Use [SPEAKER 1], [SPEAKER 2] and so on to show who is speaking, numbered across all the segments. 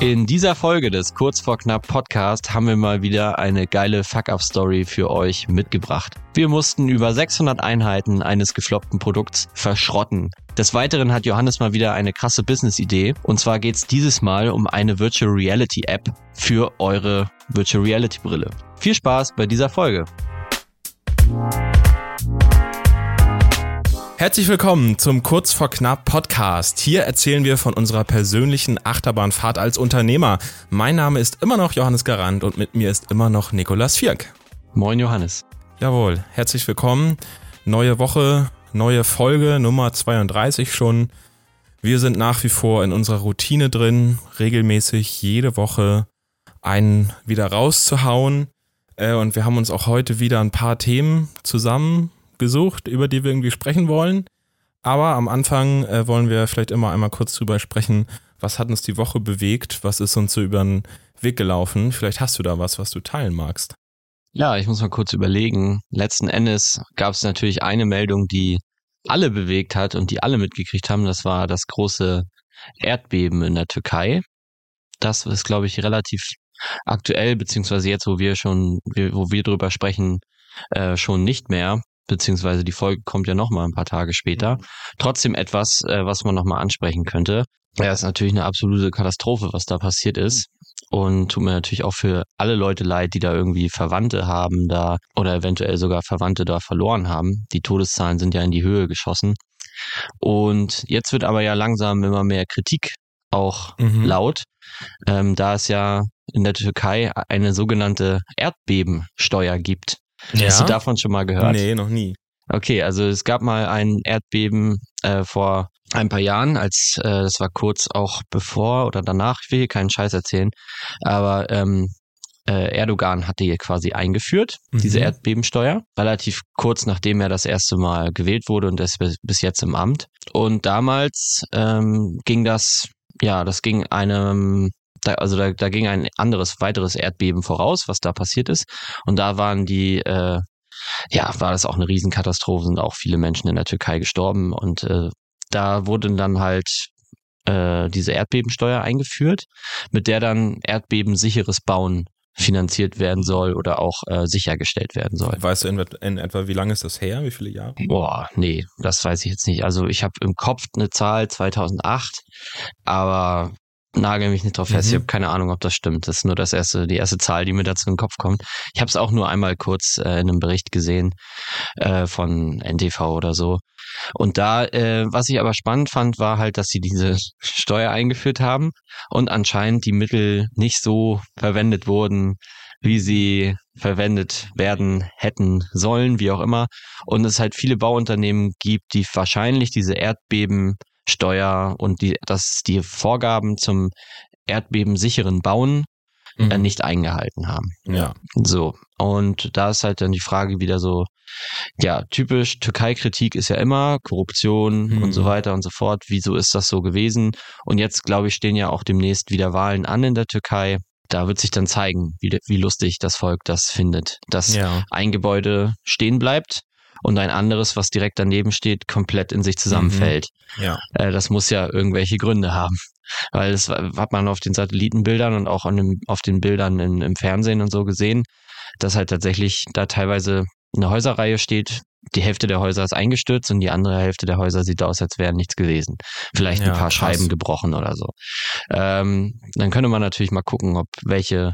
[SPEAKER 1] In dieser Folge des Kurz vor knapp Podcast haben wir mal wieder eine geile Fuck-Up-Story für euch mitgebracht. Wir mussten über 600 Einheiten eines gefloppten Produkts verschrotten. Des Weiteren hat Johannes mal wieder eine krasse Business-Idee. Und zwar geht es dieses Mal um eine Virtual Reality App für eure Virtual Reality Brille. Viel Spaß bei dieser Folge.
[SPEAKER 2] Herzlich willkommen zum Kurz vor knapp Podcast. Hier erzählen wir von unserer persönlichen Achterbahnfahrt als Unternehmer. Mein Name ist immer noch Johannes Garant und mit mir ist immer noch Nikolas Vierk.
[SPEAKER 1] Moin Johannes.
[SPEAKER 2] Jawohl, herzlich willkommen. Neue Woche, neue Folge, Nummer 32 schon. Wir sind nach wie vor in unserer Routine drin, regelmäßig jede Woche einen wieder rauszuhauen. Äh, und wir haben uns auch heute wieder ein paar Themen zusammen gesucht, über die wir irgendwie sprechen wollen. Aber am Anfang äh, wollen wir vielleicht immer einmal kurz drüber sprechen, was hat uns die Woche bewegt, was ist uns so über den Weg gelaufen. Vielleicht hast du da was, was du teilen magst.
[SPEAKER 1] Ja, ich muss mal kurz überlegen. Letzten Endes gab es natürlich eine Meldung, die alle bewegt hat und die alle mitgekriegt haben. Das war das große Erdbeben in der Türkei. Das ist, glaube ich, relativ aktuell, beziehungsweise jetzt, wo wir schon, wo wir drüber sprechen, äh, schon nicht mehr beziehungsweise die Folge kommt ja nochmal ein paar Tage später. Mhm. Trotzdem etwas, äh, was man nochmal ansprechen könnte. Ja, ist natürlich eine absolute Katastrophe, was da passiert ist. Und tut mir natürlich auch für alle Leute leid, die da irgendwie Verwandte haben da oder eventuell sogar Verwandte da verloren haben. Die Todeszahlen sind ja in die Höhe geschossen. Und jetzt wird aber ja langsam immer mehr Kritik auch mhm. laut, ähm, da es ja in der Türkei eine sogenannte Erdbebensteuer gibt. Ja? Hast du davon schon mal gehört?
[SPEAKER 2] Nee, noch nie.
[SPEAKER 1] Okay, also es gab mal ein Erdbeben äh, vor ein paar Jahren, als äh, das war kurz auch bevor oder danach, ich will hier keinen Scheiß erzählen, aber ähm, äh, Erdogan hatte hier quasi eingeführt, mhm. diese Erdbebensteuer, relativ kurz nachdem er das erste Mal gewählt wurde und ist bis jetzt im Amt. Und damals ähm, ging das, ja, das ging einem da, also da, da ging ein anderes, weiteres Erdbeben voraus, was da passiert ist. Und da waren die, äh, ja, war das auch eine Riesenkatastrophe, sind auch viele Menschen in der Türkei gestorben. Und äh, da wurden dann halt äh, diese Erdbebensteuer eingeführt, mit der dann erdbebensicheres Bauen finanziert werden soll oder auch äh, sichergestellt werden soll.
[SPEAKER 2] Weißt du in, in, etwa, wie lange ist das her? Wie viele Jahre?
[SPEAKER 1] Boah, nee, das weiß ich jetzt nicht. Also ich habe im Kopf eine Zahl 2008, aber nagel mich nicht drauf fest. Mhm. Ich habe keine Ahnung, ob das stimmt. Das ist nur das erste, die erste Zahl, die mir dazu in den Kopf kommt. Ich habe es auch nur einmal kurz äh, in einem Bericht gesehen äh, von NTV oder so. Und da, äh, was ich aber spannend fand, war halt, dass sie diese Steuer eingeführt haben und anscheinend die Mittel nicht so verwendet wurden, wie sie verwendet werden hätten sollen, wie auch immer. Und es halt viele Bauunternehmen gibt, die wahrscheinlich diese Erdbeben Steuer und die, dass die Vorgaben zum erdbebensicheren Bauen äh, mhm. äh, nicht eingehalten haben.
[SPEAKER 2] Ja.
[SPEAKER 1] So. Und da ist halt dann die Frage wieder so, ja, typisch Türkei-Kritik ist ja immer Korruption mhm. und so weiter und so fort. Wieso ist das so gewesen? Und jetzt, glaube ich, stehen ja auch demnächst wieder Wahlen an in der Türkei. Da wird sich dann zeigen, wie, wie lustig das Volk das findet, dass ja. ein Gebäude stehen bleibt und ein anderes, was direkt daneben steht, komplett in sich zusammenfällt.
[SPEAKER 2] Mhm. Ja.
[SPEAKER 1] Äh, das muss ja irgendwelche Gründe haben. Weil das hat man auf den Satellitenbildern und auch dem, auf den Bildern in, im Fernsehen und so gesehen, dass halt tatsächlich da teilweise eine Häuserreihe steht, die Hälfte der Häuser ist eingestürzt und die andere Hälfte der Häuser sieht aus, als wäre nichts gewesen. Vielleicht ja, ein paar krass. Scheiben gebrochen oder so. Ähm, dann könnte man natürlich mal gucken, ob welche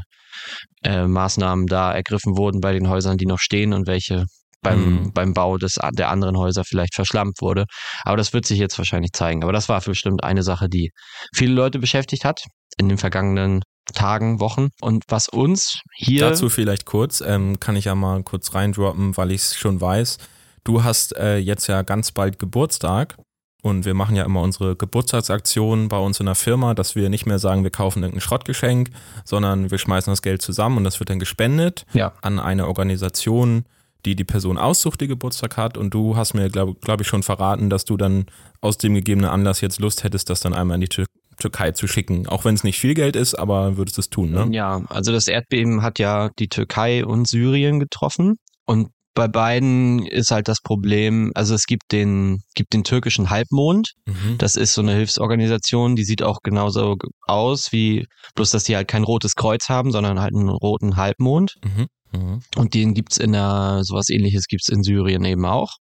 [SPEAKER 1] äh, Maßnahmen da ergriffen wurden bei den Häusern, die noch stehen und welche beim, mhm. beim Bau des, der anderen Häuser vielleicht verschlampt wurde. Aber das wird sich jetzt wahrscheinlich zeigen. Aber das war bestimmt eine Sache, die viele Leute beschäftigt hat in den vergangenen Tagen, Wochen. Und was uns hier.
[SPEAKER 2] Dazu vielleicht kurz, ähm, kann ich ja mal kurz reindroppen, weil ich es schon weiß. Du hast äh, jetzt ja ganz bald Geburtstag. Und wir machen ja immer unsere Geburtstagsaktionen bei uns in der Firma, dass wir nicht mehr sagen, wir kaufen irgendein Schrottgeschenk, sondern wir schmeißen das Geld zusammen und das wird dann gespendet
[SPEAKER 1] ja.
[SPEAKER 2] an eine Organisation, die die Person aussucht, die Geburtstag hat. Und du hast mir, glaube glaub ich, schon verraten, dass du dann aus dem gegebenen Anlass jetzt Lust hättest, das dann einmal in die Tür Türkei zu schicken. Auch wenn es nicht viel Geld ist, aber würdest du es tun, ne?
[SPEAKER 1] Ja, also das Erdbeben hat ja die Türkei und Syrien getroffen. Und bei beiden ist halt das Problem, also es gibt den, gibt den türkischen Halbmond.
[SPEAKER 2] Mhm.
[SPEAKER 1] Das ist so eine Hilfsorganisation, die sieht auch genauso aus wie, bloß dass die halt kein rotes Kreuz haben, sondern halt einen roten Halbmond.
[SPEAKER 2] Mhm. Mhm.
[SPEAKER 1] Und den gibt's in der, sowas ähnliches gibt's in Syrien eben auch.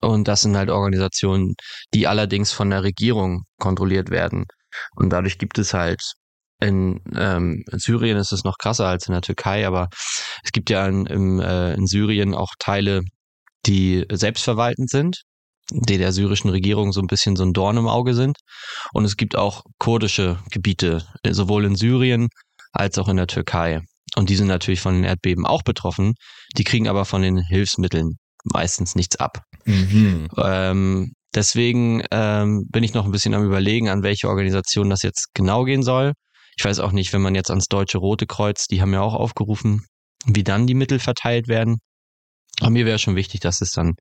[SPEAKER 1] Und das sind halt Organisationen, die allerdings von der Regierung kontrolliert werden. Und dadurch gibt es halt in, ähm, in Syrien ist es noch krasser als in der Türkei, aber es gibt ja in, im, äh, in Syrien auch Teile, die selbstverwaltend sind, die der syrischen Regierung so ein bisschen so ein Dorn im Auge sind. Und es gibt auch kurdische Gebiete, sowohl in Syrien als auch in der Türkei. Und die sind natürlich von den Erdbeben auch betroffen. Die kriegen aber von den Hilfsmitteln meistens nichts ab.
[SPEAKER 2] Mhm.
[SPEAKER 1] Ähm, deswegen ähm, bin ich noch ein bisschen am Überlegen, an welche Organisation das jetzt genau gehen soll. Ich weiß auch nicht, wenn man jetzt ans Deutsche Rote Kreuz, die haben ja auch aufgerufen, wie dann die Mittel verteilt werden. Aber mir wäre schon wichtig, dass es dann,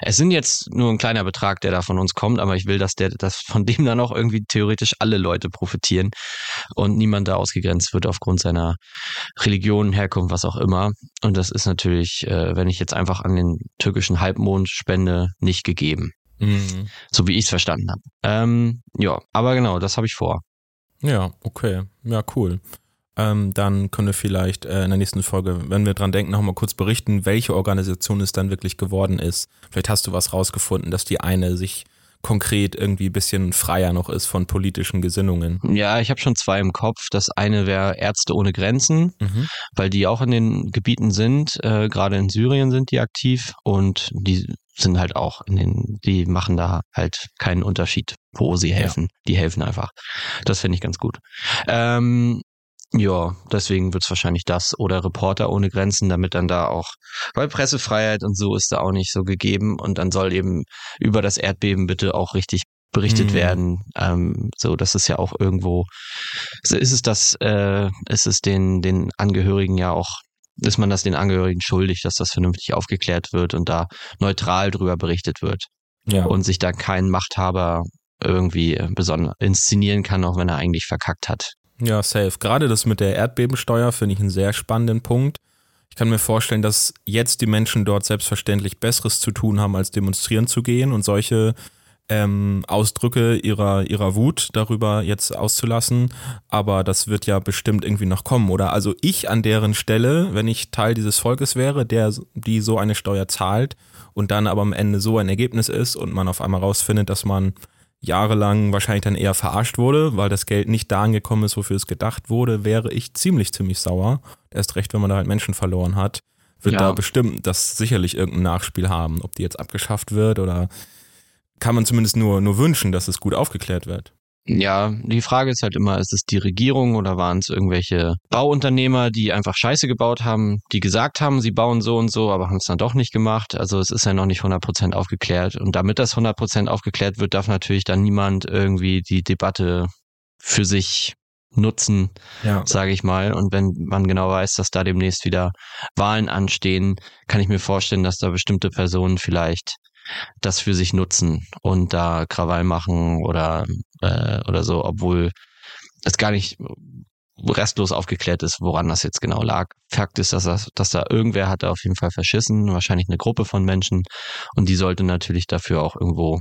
[SPEAKER 1] es sind jetzt nur ein kleiner Betrag, der da von uns kommt, aber ich will, dass der, dass von dem dann auch irgendwie theoretisch alle Leute profitieren und niemand da ausgegrenzt wird aufgrund seiner Religion, Herkunft, was auch immer. Und das ist natürlich, äh, wenn ich jetzt einfach an den türkischen Halbmond spende, nicht gegeben.
[SPEAKER 2] Mhm.
[SPEAKER 1] So wie ich es verstanden habe. Ähm, ja, aber genau, das habe ich vor.
[SPEAKER 2] Ja, okay. Ja, cool. Ähm, dann können wir vielleicht äh, in der nächsten Folge, wenn wir dran denken, nochmal kurz berichten, welche Organisation es dann wirklich geworden ist. Vielleicht hast du was rausgefunden, dass die eine sich konkret irgendwie ein bisschen freier noch ist von politischen Gesinnungen.
[SPEAKER 1] Ja, ich habe schon zwei im Kopf. Das eine wäre Ärzte ohne Grenzen,
[SPEAKER 2] Mhm.
[SPEAKER 1] weil die auch in den Gebieten sind. Äh, Gerade in Syrien sind die aktiv und die sind halt auch in den, die machen da halt keinen Unterschied, wo sie
[SPEAKER 2] Ja.
[SPEAKER 1] helfen. Die helfen einfach. Das finde ich ganz gut. Ähm, ja, deswegen wird's wahrscheinlich das oder Reporter ohne Grenzen, damit dann da auch, weil Pressefreiheit und so ist da auch nicht so gegeben und dann soll eben über das Erdbeben bitte auch richtig berichtet
[SPEAKER 2] Mhm.
[SPEAKER 1] werden. Ähm, so, das ist ja auch irgendwo, ist es das, äh, ist es den, den Angehörigen ja auch, ist man das den Angehörigen schuldig, dass das vernünftig aufgeklärt wird und da neutral drüber berichtet wird
[SPEAKER 2] Ja.
[SPEAKER 1] und sich da kein Machthaber irgendwie besonders inszenieren kann, auch wenn er eigentlich verkackt hat.
[SPEAKER 2] Ja, safe. Gerade das mit der Erdbebensteuer finde ich einen sehr spannenden Punkt. Ich kann mir vorstellen, dass jetzt die Menschen dort selbstverständlich Besseres zu tun haben, als demonstrieren zu gehen und solche ähm, Ausdrücke ihrer, ihrer Wut darüber jetzt auszulassen. Aber das wird ja bestimmt irgendwie noch kommen, oder? Also ich an deren Stelle, wenn ich Teil dieses Volkes wäre, der, die so eine Steuer zahlt und dann aber am Ende so ein Ergebnis ist und man auf einmal rausfindet, dass man jahrelang wahrscheinlich dann eher verarscht wurde, weil das Geld nicht da angekommen ist, wofür es gedacht wurde, wäre ich ziemlich, ziemlich sauer. Erst recht, wenn man da halt Menschen verloren hat, wird
[SPEAKER 1] Ja.
[SPEAKER 2] da bestimmt das sicherlich irgendein Nachspiel haben. Ob die jetzt abgeschafft wird oder kann man zumindest nur, nur wünschen, dass es gut aufgeklärt wird.
[SPEAKER 1] Ja, die Frage ist halt immer, ist es die Regierung oder waren es irgendwelche Bauunternehmer, die einfach Scheiße gebaut haben, die gesagt haben, sie bauen so und so, aber haben es dann doch nicht gemacht. Also es ist ja noch nicht 100% aufgeklärt. Und damit das 100% aufgeklärt wird, darf natürlich dann niemand irgendwie die Debatte für sich nutzen,
[SPEAKER 2] Ja.
[SPEAKER 1] sage ich mal. Und wenn man genau weiß, dass da demnächst wieder Wahlen anstehen, kann ich mir vorstellen, dass da bestimmte Personen vielleicht das für sich nutzen und da Krawall machen oder äh, oder so, obwohl es gar nicht restlos aufgeklärt ist, woran das jetzt genau lag. Fakt ist, dass, das, dass da irgendwer hat da auf jeden Fall verschissen, wahrscheinlich eine Gruppe von Menschen und die sollte natürlich dafür auch irgendwo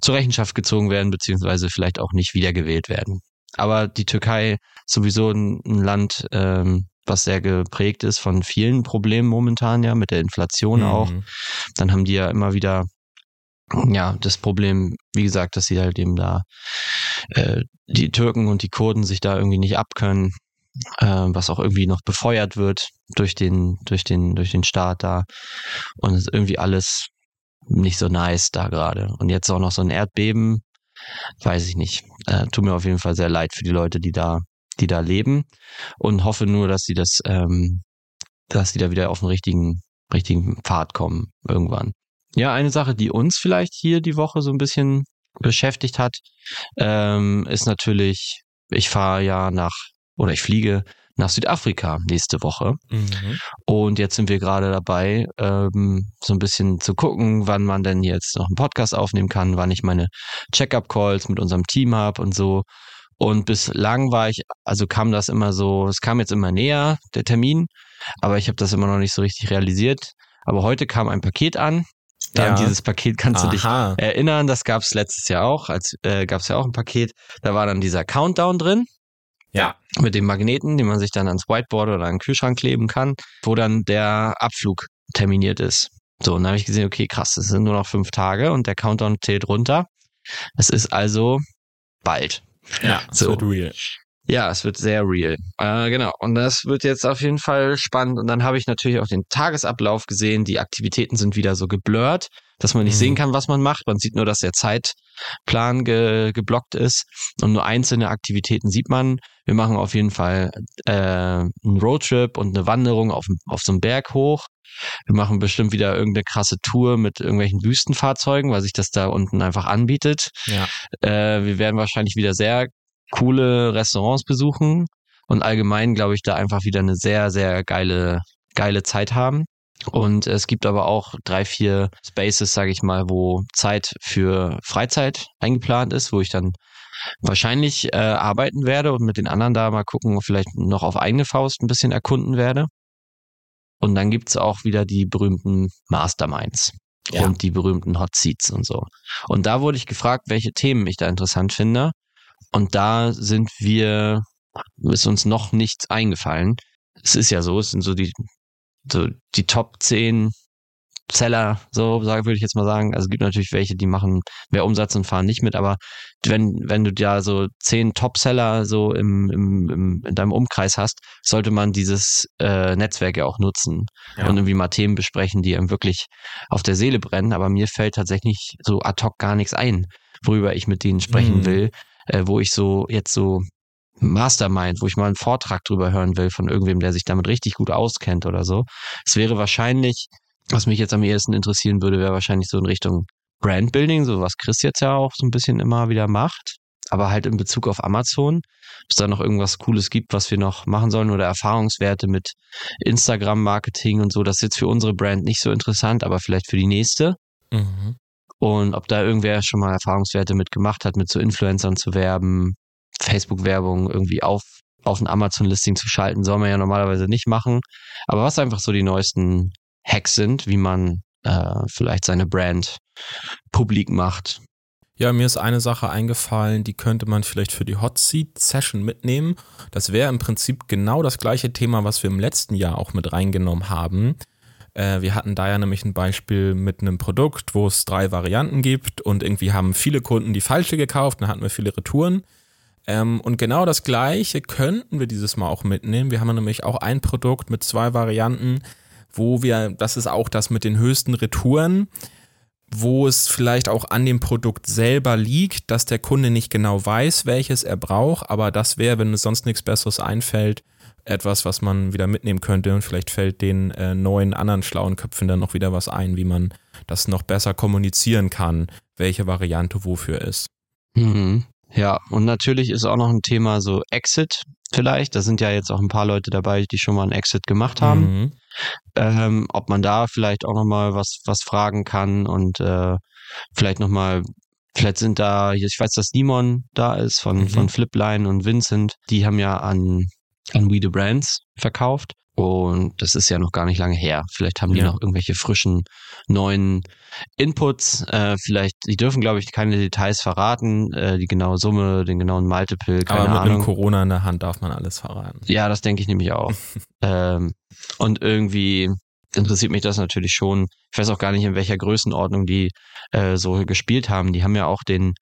[SPEAKER 1] zur Rechenschaft gezogen werden, beziehungsweise vielleicht auch nicht wiedergewählt werden. Aber die Türkei ist sowieso ein, Land, ähm, was sehr geprägt ist von vielen Problemen momentan, ja, mit der Inflation auch.
[SPEAKER 2] Mhm.
[SPEAKER 1] Dann haben die ja immer wieder ja, das Problem, wie gesagt, dass sie halt eben da äh, die Türken und die Kurden sich da irgendwie nicht abkönnen, äh, was auch irgendwie noch befeuert wird durch den, durch den, durch den Staat da. Und es ist irgendwie alles nicht so nice da gerade. Und jetzt auch noch so ein Erdbeben, weiß ich nicht. Äh, tut mir auf jeden Fall sehr leid für die Leute, die da, die da leben. Und hoffe nur, dass sie das, ähm, dass sie da wieder auf den richtigen, richtigen Pfad kommen irgendwann. Ja, eine Sache, die uns vielleicht hier die Woche so ein bisschen beschäftigt hat, ähm, ist natürlich, ich fahre ja nach, oder ich fliege nach Südafrika nächste Woche.
[SPEAKER 2] Mhm.
[SPEAKER 1] Und jetzt sind wir gerade dabei, ähm, so ein bisschen zu gucken, wann man denn jetzt noch einen Podcast aufnehmen kann, wann ich meine Check-up-Calls mit unserem Team habe und so. Und bislang war ich, also kam das immer so, es kam jetzt immer näher, der Termin, aber ich habe das immer noch nicht so richtig realisiert. Aber heute kam ein Paket an. Dann
[SPEAKER 2] Ja.
[SPEAKER 1] dieses Paket kannst du dich
[SPEAKER 2] Aha.
[SPEAKER 1] erinnern, das gab es letztes Jahr auch, als äh, gab es ja auch ein Paket. Da war dann dieser Countdown drin
[SPEAKER 2] Ja.
[SPEAKER 1] mit dem Magneten, den man sich dann ans Whiteboard oder an den Kühlschrank kleben kann, wo dann der Abflug terminiert ist. So, und dann habe ich gesehen, okay, krass, es sind nur noch fünf Tage und der Countdown zählt runter. Es ist also bald.
[SPEAKER 2] Ja,
[SPEAKER 1] So.
[SPEAKER 2] so. wird real.
[SPEAKER 1] Ja, es wird sehr real. Äh, genau. Und das wird jetzt auf jeden Fall spannend. Und dann habe ich natürlich auch den Tagesablauf gesehen. Die Aktivitäten sind wieder so geblurrt, dass man nicht
[SPEAKER 2] Mhm.
[SPEAKER 1] sehen kann, was man macht. Man sieht nur, dass der Zeitplan ge geblockt ist. Und nur einzelne Aktivitäten sieht man. Wir machen auf jeden Fall äh, einen Roadtrip und eine Wanderung auf, auf so einen Berg hoch. Wir machen bestimmt wieder irgendeine krasse Tour mit irgendwelchen Wüstenfahrzeugen, weil sich das da unten einfach anbietet.
[SPEAKER 2] Ja.
[SPEAKER 1] Äh, wir werden wahrscheinlich wieder sehr coole Restaurants besuchen und allgemein, glaube ich, da einfach wieder eine sehr, sehr geile, geile Zeit haben. Und es gibt aber auch drei, vier Spaces, sage ich mal, wo Zeit für Freizeit eingeplant ist, wo ich dann wahrscheinlich äh, arbeiten werde und mit den anderen da mal gucken, vielleicht noch auf eigene Faust ein bisschen erkunden werde. Und dann gibt's auch wieder die berühmten Masterminds
[SPEAKER 2] Ja.
[SPEAKER 1] und die berühmten Hot Seats und so. Und da wurde ich gefragt, welche Themen ich da interessant finde. Und da sind wir, ist uns noch nichts eingefallen. Es ist ja so, es sind so die, so die Top 10 Seller, so sag, würde ich jetzt mal sagen. Also es gibt natürlich welche, die machen mehr Umsatz und fahren nicht mit, aber wenn, wenn du ja so zehn Top-Seller so im, im, im, in deinem Umkreis hast, sollte man dieses äh, Netzwerk ja auch nutzen
[SPEAKER 2] Ja.
[SPEAKER 1] und irgendwie mal Themen besprechen, die einem wirklich auf der Seele brennen. Aber mir fällt tatsächlich so ad hoc gar nichts ein, worüber ich mit denen sprechen
[SPEAKER 2] Mhm.
[SPEAKER 1] will, äh, wo ich so jetzt so Mastermind, wo ich mal einen Vortrag drüber hören will von irgendwem, der sich damit richtig gut auskennt oder so. Es wäre wahrscheinlich, was mich jetzt am ehesten interessieren würde, wäre wahrscheinlich so in Richtung Brandbuilding, so was Chris jetzt ja auch so ein bisschen immer wieder macht, aber halt in Bezug auf Amazon. Ob es da noch irgendwas Cooles gibt, was wir noch machen sollen oder Erfahrungswerte mit Instagram-Marketing und so. Das ist jetzt für unsere Brand nicht so interessant, aber vielleicht für die nächste.
[SPEAKER 2] Mhm.
[SPEAKER 1] Und ob da irgendwer schon mal Erfahrungswerte mit gemacht hat, mit so Influencern zu werben, Facebook-Werbung irgendwie auf, auf ein Amazon-Listing zu schalten, soll man ja normalerweise nicht machen. Aber was einfach so die neuesten Hacks sind, wie man äh, vielleicht seine Brand publik macht.
[SPEAKER 2] Ja, mir ist eine Sache eingefallen, die könnte man vielleicht für die Hot Seat Session mitnehmen. Das wäre im Prinzip genau das gleiche Thema, was wir im letzten Jahr auch mit reingenommen haben. Äh, wir hatten da ja nämlich ein Beispiel mit einem Produkt, wo es drei Varianten gibt und irgendwie haben viele Kunden die falsche gekauft, dann hatten wir viele Retouren. Ähm, und genau das gleiche könnten wir dieses Mal auch mitnehmen. Wir haben nämlich auch ein Produkt mit zwei Varianten, wo wir, das ist auch das mit den höchsten Retouren, wo es vielleicht auch an dem Produkt selber liegt, dass der Kunde nicht genau weiß, welches er braucht, aber das wäre, wenn es sonst nichts Besseres einfällt, etwas, was man wieder mitnehmen könnte und vielleicht fällt den äh, neuen anderen schlauen Köpfen dann noch wieder was ein, wie man das noch besser kommunizieren kann, welche Variante wofür ist.
[SPEAKER 1] Mhm. Ja, und natürlich ist auch noch ein Thema so Exit vielleicht. Da sind ja jetzt auch ein paar Leute dabei, die schon mal einen Exit gemacht haben.
[SPEAKER 2] Mhm.
[SPEAKER 1] ähm, ob man da vielleicht auch nochmal was, was fragen kann und äh, vielleicht nochmal, vielleicht sind da, ich weiß, dass Simon da ist von,
[SPEAKER 2] Mhm.
[SPEAKER 1] von Flipline und Vincent, die haben ja an, an We the Brands verkauft. Und das ist ja noch gar nicht lange her. Vielleicht haben die
[SPEAKER 2] Ja.
[SPEAKER 1] noch irgendwelche frischen neuen Inputs. Äh, vielleicht, die dürfen, glaube ich, keine Details verraten, äh, die genaue Summe, den genauen Multiple, keine
[SPEAKER 2] Aber mit
[SPEAKER 1] Ahnung.
[SPEAKER 2] einem Corona in der Hand darf man alles verraten.
[SPEAKER 1] Ja, das denke ich nämlich auch. ähm, und irgendwie interessiert mich das natürlich schon. Ich weiß auch gar nicht, in welcher Größenordnung die äh, so gespielt haben. Die haben ja auch den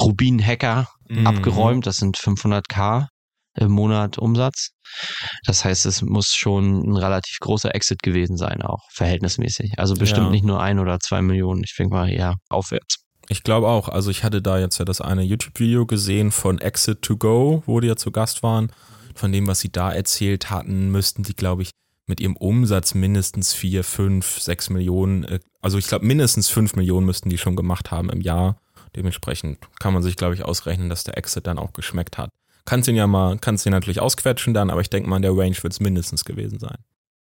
[SPEAKER 1] Rubin-Hacker
[SPEAKER 2] Mhm.
[SPEAKER 1] abgeräumt. Das sind 500k im Monat Umsatz. Das heißt, es muss schon ein relativ großer Exit gewesen sein, auch verhältnismäßig. Also bestimmt
[SPEAKER 2] Ja.
[SPEAKER 1] nicht nur ein oder zwei Millionen. Ich denke mal eher aufwärts.
[SPEAKER 2] Ich glaube auch. Also ich hatte da jetzt ja das eine YouTube-Video gesehen von Exit to Go, wo die ja zu Gast waren. Von dem, was sie da erzählt hatten, müssten sie, glaube ich, mit ihrem Umsatz mindestens vier, fünf, sechs Millionen, äh, also ich glaube mindestens fünf Millionen müssten die schon gemacht haben im Jahr. Dementsprechend kann man sich, glaube ich, ausrechnen, dass der Exit dann auch geschmeckt hat. Kannst ihn ja mal, kannst ihn natürlich ausquetschen dann, aber ich denke mal, in der Range wird es mindestens gewesen sein.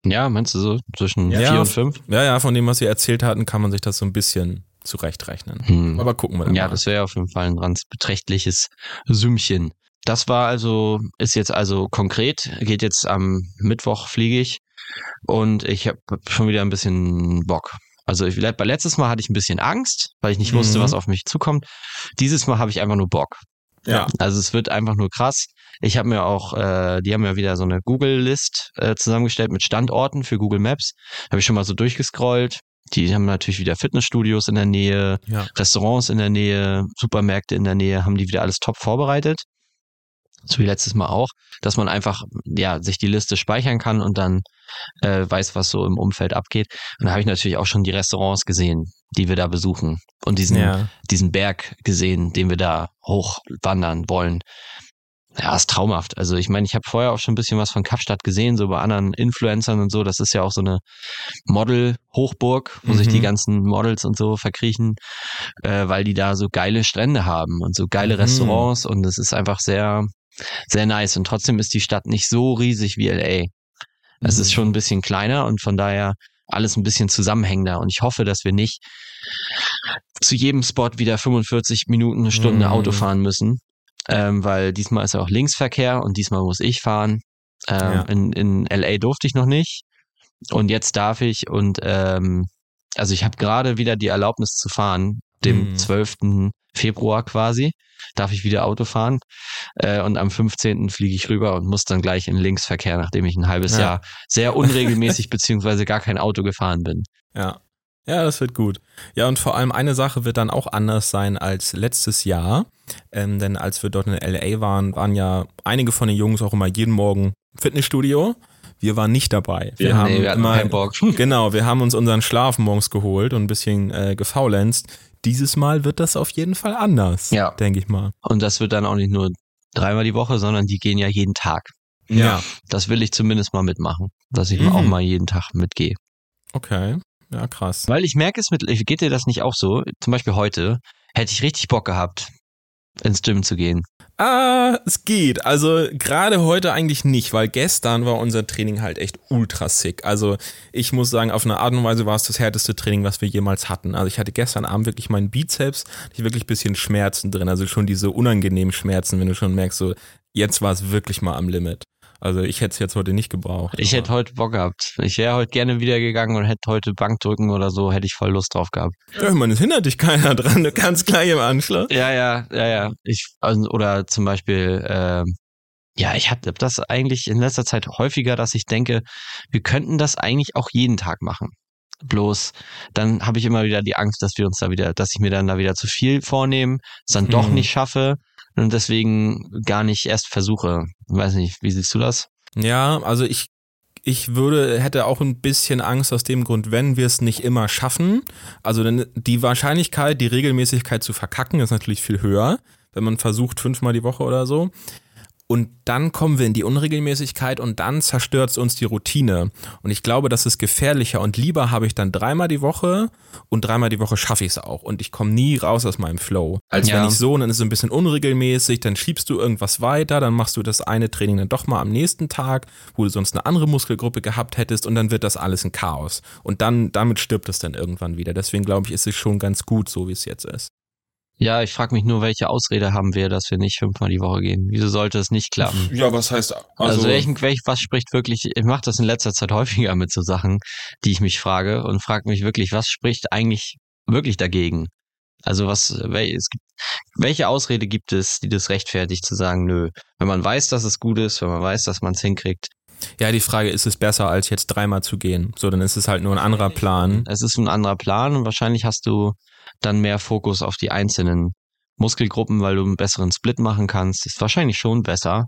[SPEAKER 1] Ja, meinst du so zwischen
[SPEAKER 2] Ja,
[SPEAKER 1] vier und fünf?
[SPEAKER 2] Ja, ja, von dem, was sie erzählt hatten, kann man sich das so ein bisschen zurechtrechnen.
[SPEAKER 1] Hm.
[SPEAKER 2] Aber gucken wir dann
[SPEAKER 1] Ja,
[SPEAKER 2] mal.
[SPEAKER 1] das wäre auf jeden Fall ein ganz beträchtliches Sümmchen. Das war also, ist jetzt also konkret, geht jetzt am Mittwoch fliege ich und ich habe schon wieder ein bisschen Bock. Also ich, letztes Mal hatte ich ein bisschen Angst, weil ich nicht wusste,
[SPEAKER 2] Mhm.
[SPEAKER 1] was auf mich zukommt. Dieses Mal habe ich einfach nur Bock.
[SPEAKER 2] Ja.
[SPEAKER 1] Also es wird einfach nur krass. Ich habe mir auch, äh, die haben ja wieder so eine Google-List äh, zusammengestellt mit Standorten für Google Maps. Habe ich schon mal so durchgescrollt. Die haben natürlich wieder Fitnessstudios in der Nähe,
[SPEAKER 2] Ja.
[SPEAKER 1] Restaurants in der Nähe, Supermärkte in der Nähe, haben die wieder alles top vorbereitet. So wie letztes Mal auch, dass man einfach ja sich die Liste speichern kann und dann äh, weiß, was so im Umfeld abgeht. Und da habe ich natürlich auch schon die Restaurants gesehen, die wir da besuchen und diesen
[SPEAKER 2] Ja.
[SPEAKER 1] diesen Berg gesehen, den wir da hochwandern wollen. Ja, ist traumhaft. Also ich meine, ich habe vorher auch schon ein bisschen was von Kapstadt gesehen, so bei anderen Influencern und so. Das ist ja auch so eine Model-Hochburg, wo
[SPEAKER 2] Mhm.
[SPEAKER 1] sich die ganzen Models und so verkriechen, äh, weil die da so geile Strände haben und so geile
[SPEAKER 2] Mhm.
[SPEAKER 1] Restaurants und es ist einfach sehr, sehr nice. Und trotzdem ist die Stadt nicht so riesig wie LA. Es ist
[SPEAKER 2] Mhm.
[SPEAKER 1] schon ein bisschen kleiner und von daher alles ein bisschen zusammenhängender. Und ich hoffe, dass wir nicht zu jedem Spot wieder 45 Minuten, eine Stunde
[SPEAKER 2] Mhm.
[SPEAKER 1] Auto fahren müssen. Ähm, weil diesmal ist ja auch Linksverkehr und diesmal muss ich fahren. Ähm,
[SPEAKER 2] Ja.
[SPEAKER 1] in, in LA durfte ich noch nicht. Und jetzt darf ich und ähm, also ich habe gerade wieder die Erlaubnis zu fahren, dem
[SPEAKER 2] Mhm.
[SPEAKER 1] 12. Februar quasi, darf ich wieder Auto fahren. Äh, und am 15. fliege ich rüber und muss dann gleich in Linksverkehr, nachdem ich ein halbes
[SPEAKER 2] Ja.
[SPEAKER 1] Jahr sehr unregelmäßig beziehungsweise gar kein Auto gefahren bin.
[SPEAKER 2] Ja. Ja, das wird gut. Ja, und vor allem eine Sache wird dann auch anders sein als letztes Jahr. Ähm, denn als wir dort in LA waren, waren ja einige von den Jungs auch immer jeden Morgen im Fitnessstudio. Wir waren nicht dabei. Wir haben
[SPEAKER 1] nee, wir
[SPEAKER 2] immer,
[SPEAKER 1] keinen Bock.
[SPEAKER 2] genau, wir haben uns unseren Schlaf morgens geholt und ein bisschen äh, gefaulenzt. Dieses Mal wird das auf jeden Fall anders,
[SPEAKER 1] Ja.
[SPEAKER 2] denke ich mal.
[SPEAKER 1] Und das wird dann auch nicht nur dreimal die Woche, sondern die gehen ja jeden Tag.
[SPEAKER 2] Ja.
[SPEAKER 1] Das will ich zumindest mal mitmachen, dass ich
[SPEAKER 2] Mhm.
[SPEAKER 1] auch mal jeden Tag mitgehe.
[SPEAKER 2] Okay. Ja, krass.
[SPEAKER 1] Weil ich merke es mit, geht dir das nicht auch so? Zum Beispiel heute hätte ich richtig Bock gehabt, ins Gym zu gehen.
[SPEAKER 2] Ah, es geht. Also gerade heute eigentlich nicht, weil gestern war unser Training halt echt ultra sick. Also ich muss sagen, auf eine Art und Weise war es das härteste Training, was wir jemals hatten. Also ich hatte gestern Abend wirklich meinen Bizeps, ich wirklich ein bisschen Schmerzen drin. Also schon diese unangenehmen Schmerzen, wenn du schon merkst, so jetzt war es wirklich mal am Limit. Also ich hätte es jetzt heute nicht gebraucht.
[SPEAKER 1] Ich
[SPEAKER 2] aber-
[SPEAKER 1] hätte heute Bock gehabt. Ich wäre heute gerne wieder gegangen und hätte heute Bankdrücken oder so, hätte ich voll Lust drauf gehabt.
[SPEAKER 2] Ja, ich meine, es hindert dich keiner dran. Du kannst gleich im Anschluss.
[SPEAKER 1] Ja, ja, ja, ja. Ich, also, oder zum Beispiel, ähm, ja, ich habe das eigentlich in letzter Zeit häufiger, dass ich denke, wir könnten das eigentlich auch jeden Tag machen. Bloß dann habe ich immer wieder die Angst, dass wir uns da wieder, dass ich mir dann da wieder zu viel vornehme, es dann doch
[SPEAKER 2] Mhm.
[SPEAKER 1] nicht schaffe und deswegen gar nicht erst versuche. Weiß nicht, wie siehst du das?
[SPEAKER 2] Ja, also ich, ich würde, hätte auch ein bisschen Angst aus dem Grund, wenn wir es nicht immer schaffen. Also die Wahrscheinlichkeit, die Regelmäßigkeit zu verkacken, ist natürlich viel höher, wenn man versucht fünfmal die Woche oder so. Und dann kommen wir in die Unregelmäßigkeit und dann zerstört es uns die Routine. Und ich glaube, das ist gefährlicher. Und lieber habe ich dann dreimal die Woche und dreimal die Woche schaffe ich es auch. Und ich komme nie raus aus meinem Flow. Als
[SPEAKER 1] Ja.
[SPEAKER 2] wenn ich so, und dann ist es ein bisschen unregelmäßig, dann schiebst du irgendwas weiter, dann machst du das eine Training dann doch mal am nächsten Tag, wo du sonst eine andere Muskelgruppe gehabt hättest und dann wird das alles ein Chaos. Und dann, damit stirbt es dann irgendwann wieder. Deswegen glaube ich, ist es schon ganz gut, so wie es jetzt ist.
[SPEAKER 1] Ja, ich frage mich nur, welche Ausrede haben wir, dass wir nicht fünfmal die Woche gehen? Wieso sollte es nicht klappen?
[SPEAKER 2] Ja, was heißt
[SPEAKER 1] Also, welchen, welch, was spricht wirklich, ich mache das in letzter Zeit häufiger mit so Sachen, die ich mich frage und frage mich wirklich, was spricht eigentlich wirklich dagegen? Also was, wel, es gibt, welche Ausrede gibt es, die das rechtfertigt zu sagen, nö, wenn man weiß, dass es gut ist, wenn man weiß, dass man es hinkriegt,
[SPEAKER 2] Ja, die Frage ist es besser, als jetzt dreimal zu gehen. So, dann ist es halt nur ein anderer Plan.
[SPEAKER 1] es ist ein anderer Plan und wahrscheinlich hast du dann mehr Fokus auf die einzelnen Muskelgruppen, weil du einen besseren Split machen kannst. Ist wahrscheinlich schon besser.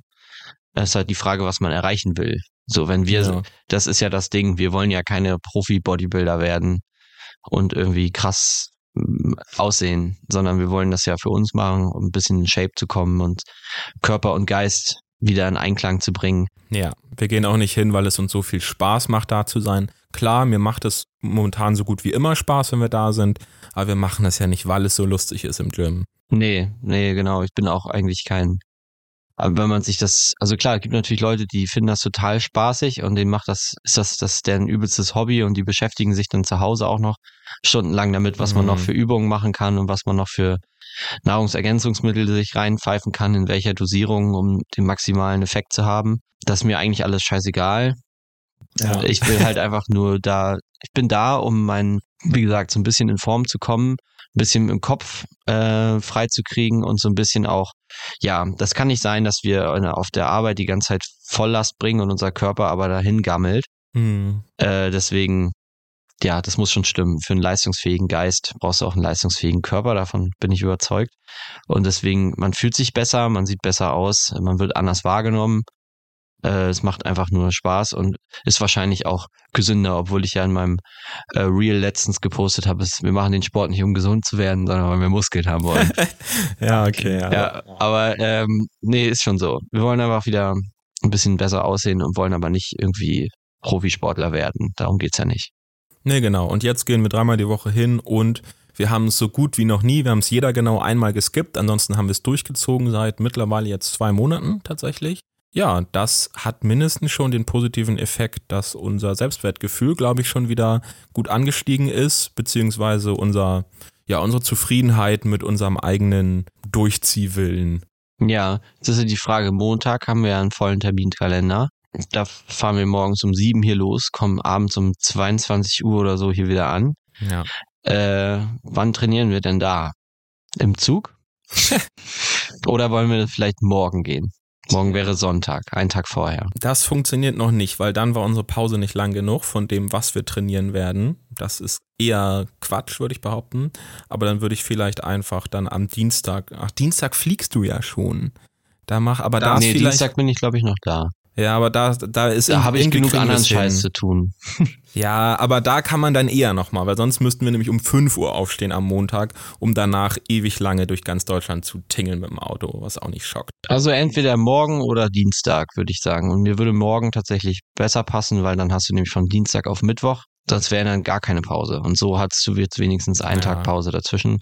[SPEAKER 1] Es ist halt die Frage, was man erreichen will. So, wenn wir,
[SPEAKER 2] Ja.
[SPEAKER 1] das ist ja das Ding, wir wollen ja keine Profi-Bodybuilder werden und irgendwie krass mm, aussehen, sondern wir wollen das ja für uns machen, um ein bisschen in Shape zu kommen und Körper und Geist wieder in Einklang zu bringen.
[SPEAKER 2] Ja, wir gehen auch nicht hin, weil es uns so viel Spaß macht, da zu sein. Klar, mir macht es momentan so gut wie immer Spaß, wenn wir da sind, aber wir machen das ja nicht, weil es so lustig ist im Gym.
[SPEAKER 1] Nee, nee, genau. Ich bin auch eigentlich kein. Aber wenn man sich das, also klar, es gibt natürlich Leute, die finden das total spaßig und denen macht das, ist das, das deren übelstes Hobby und die beschäftigen sich dann zu Hause auch noch stundenlang damit, was man
[SPEAKER 2] Mhm.
[SPEAKER 1] noch für Übungen machen kann und was man noch für Nahrungsergänzungsmittel sich reinpfeifen kann, in welcher Dosierung, um den maximalen Effekt zu haben. Das ist mir eigentlich alles scheißegal. Ja. Ich will halt einfach nur da, ich bin da, um mein, wie gesagt, so ein bisschen in Form zu kommen, ein bisschen im Kopf äh, frei zu kriegen und so ein bisschen auch, ja, das kann nicht sein, dass wir auf der Arbeit die ganze Zeit Volllast bringen und unser Körper aber dahin gammelt. Hm. Äh, deswegen, ja, das muss schon stimmen. Für einen leistungsfähigen Geist brauchst du auch einen leistungsfähigen Körper, davon bin ich überzeugt. Und deswegen, man fühlt sich besser, man sieht besser aus, man wird anders wahrgenommen äh, es macht einfach nur Spaß und ist wahrscheinlich auch gesünder, obwohl ich ja in meinem äh, Reel letztens gepostet habe, wir machen den Sport nicht, um gesund zu werden, sondern weil wir Muskeln haben wollen.
[SPEAKER 2] ja, okay. Ja,
[SPEAKER 1] ja aber ähm, nee, ist schon so. Wir wollen einfach wieder ein bisschen besser aussehen und wollen aber nicht irgendwie Profisportler werden. Darum geht's ja nicht.
[SPEAKER 2] Nee, genau. Und jetzt gehen wir dreimal die Woche hin und wir haben es so gut wie noch nie. Wir haben es jeder genau einmal geskippt. Ansonsten haben wir es durchgezogen seit mittlerweile jetzt zwei Monaten tatsächlich ja, das hat mindestens schon den positiven Effekt, dass unser Selbstwertgefühl, glaube ich, schon wieder gut angestiegen ist, beziehungsweise unser, ja, unsere Zufriedenheit mit unserem eigenen Durchziehwillen.
[SPEAKER 1] Ja, das ist ja die Frage. Montag haben wir ja einen vollen Terminkalender. Da fahren wir morgens um sieben hier los, kommen abends um 22 Uhr oder so hier wieder an.
[SPEAKER 2] Ja.
[SPEAKER 1] Äh, wann trainieren wir denn da? Im Zug? oder wollen wir vielleicht morgen gehen? Morgen wäre Sonntag, ein Tag vorher.
[SPEAKER 2] Das funktioniert noch nicht, weil dann war unsere Pause nicht lang genug von dem, was wir trainieren werden. Das ist eher Quatsch, würde ich behaupten. Aber dann würde ich vielleicht einfach dann am Dienstag, ach, Dienstag fliegst du ja schon. Da mach, aber da, da nee, ist vielleicht,
[SPEAKER 1] Dienstag bin ich glaube ich noch da.
[SPEAKER 2] Ja, aber da, da ist
[SPEAKER 1] Da habe ich genug anderen Scheiß zu tun.
[SPEAKER 2] ja, aber da kann man dann eher nochmal, weil sonst müssten wir nämlich um 5 Uhr aufstehen am Montag, um danach ewig lange durch ganz Deutschland zu tingeln mit dem Auto, was auch nicht schockt.
[SPEAKER 1] Also entweder morgen oder Dienstag, würde ich sagen. Und mir würde morgen tatsächlich besser passen, weil dann hast du nämlich von Dienstag auf Mittwoch. Das wäre dann gar keine Pause. Und so hast du jetzt wenigstens einen ja. Tag Pause dazwischen.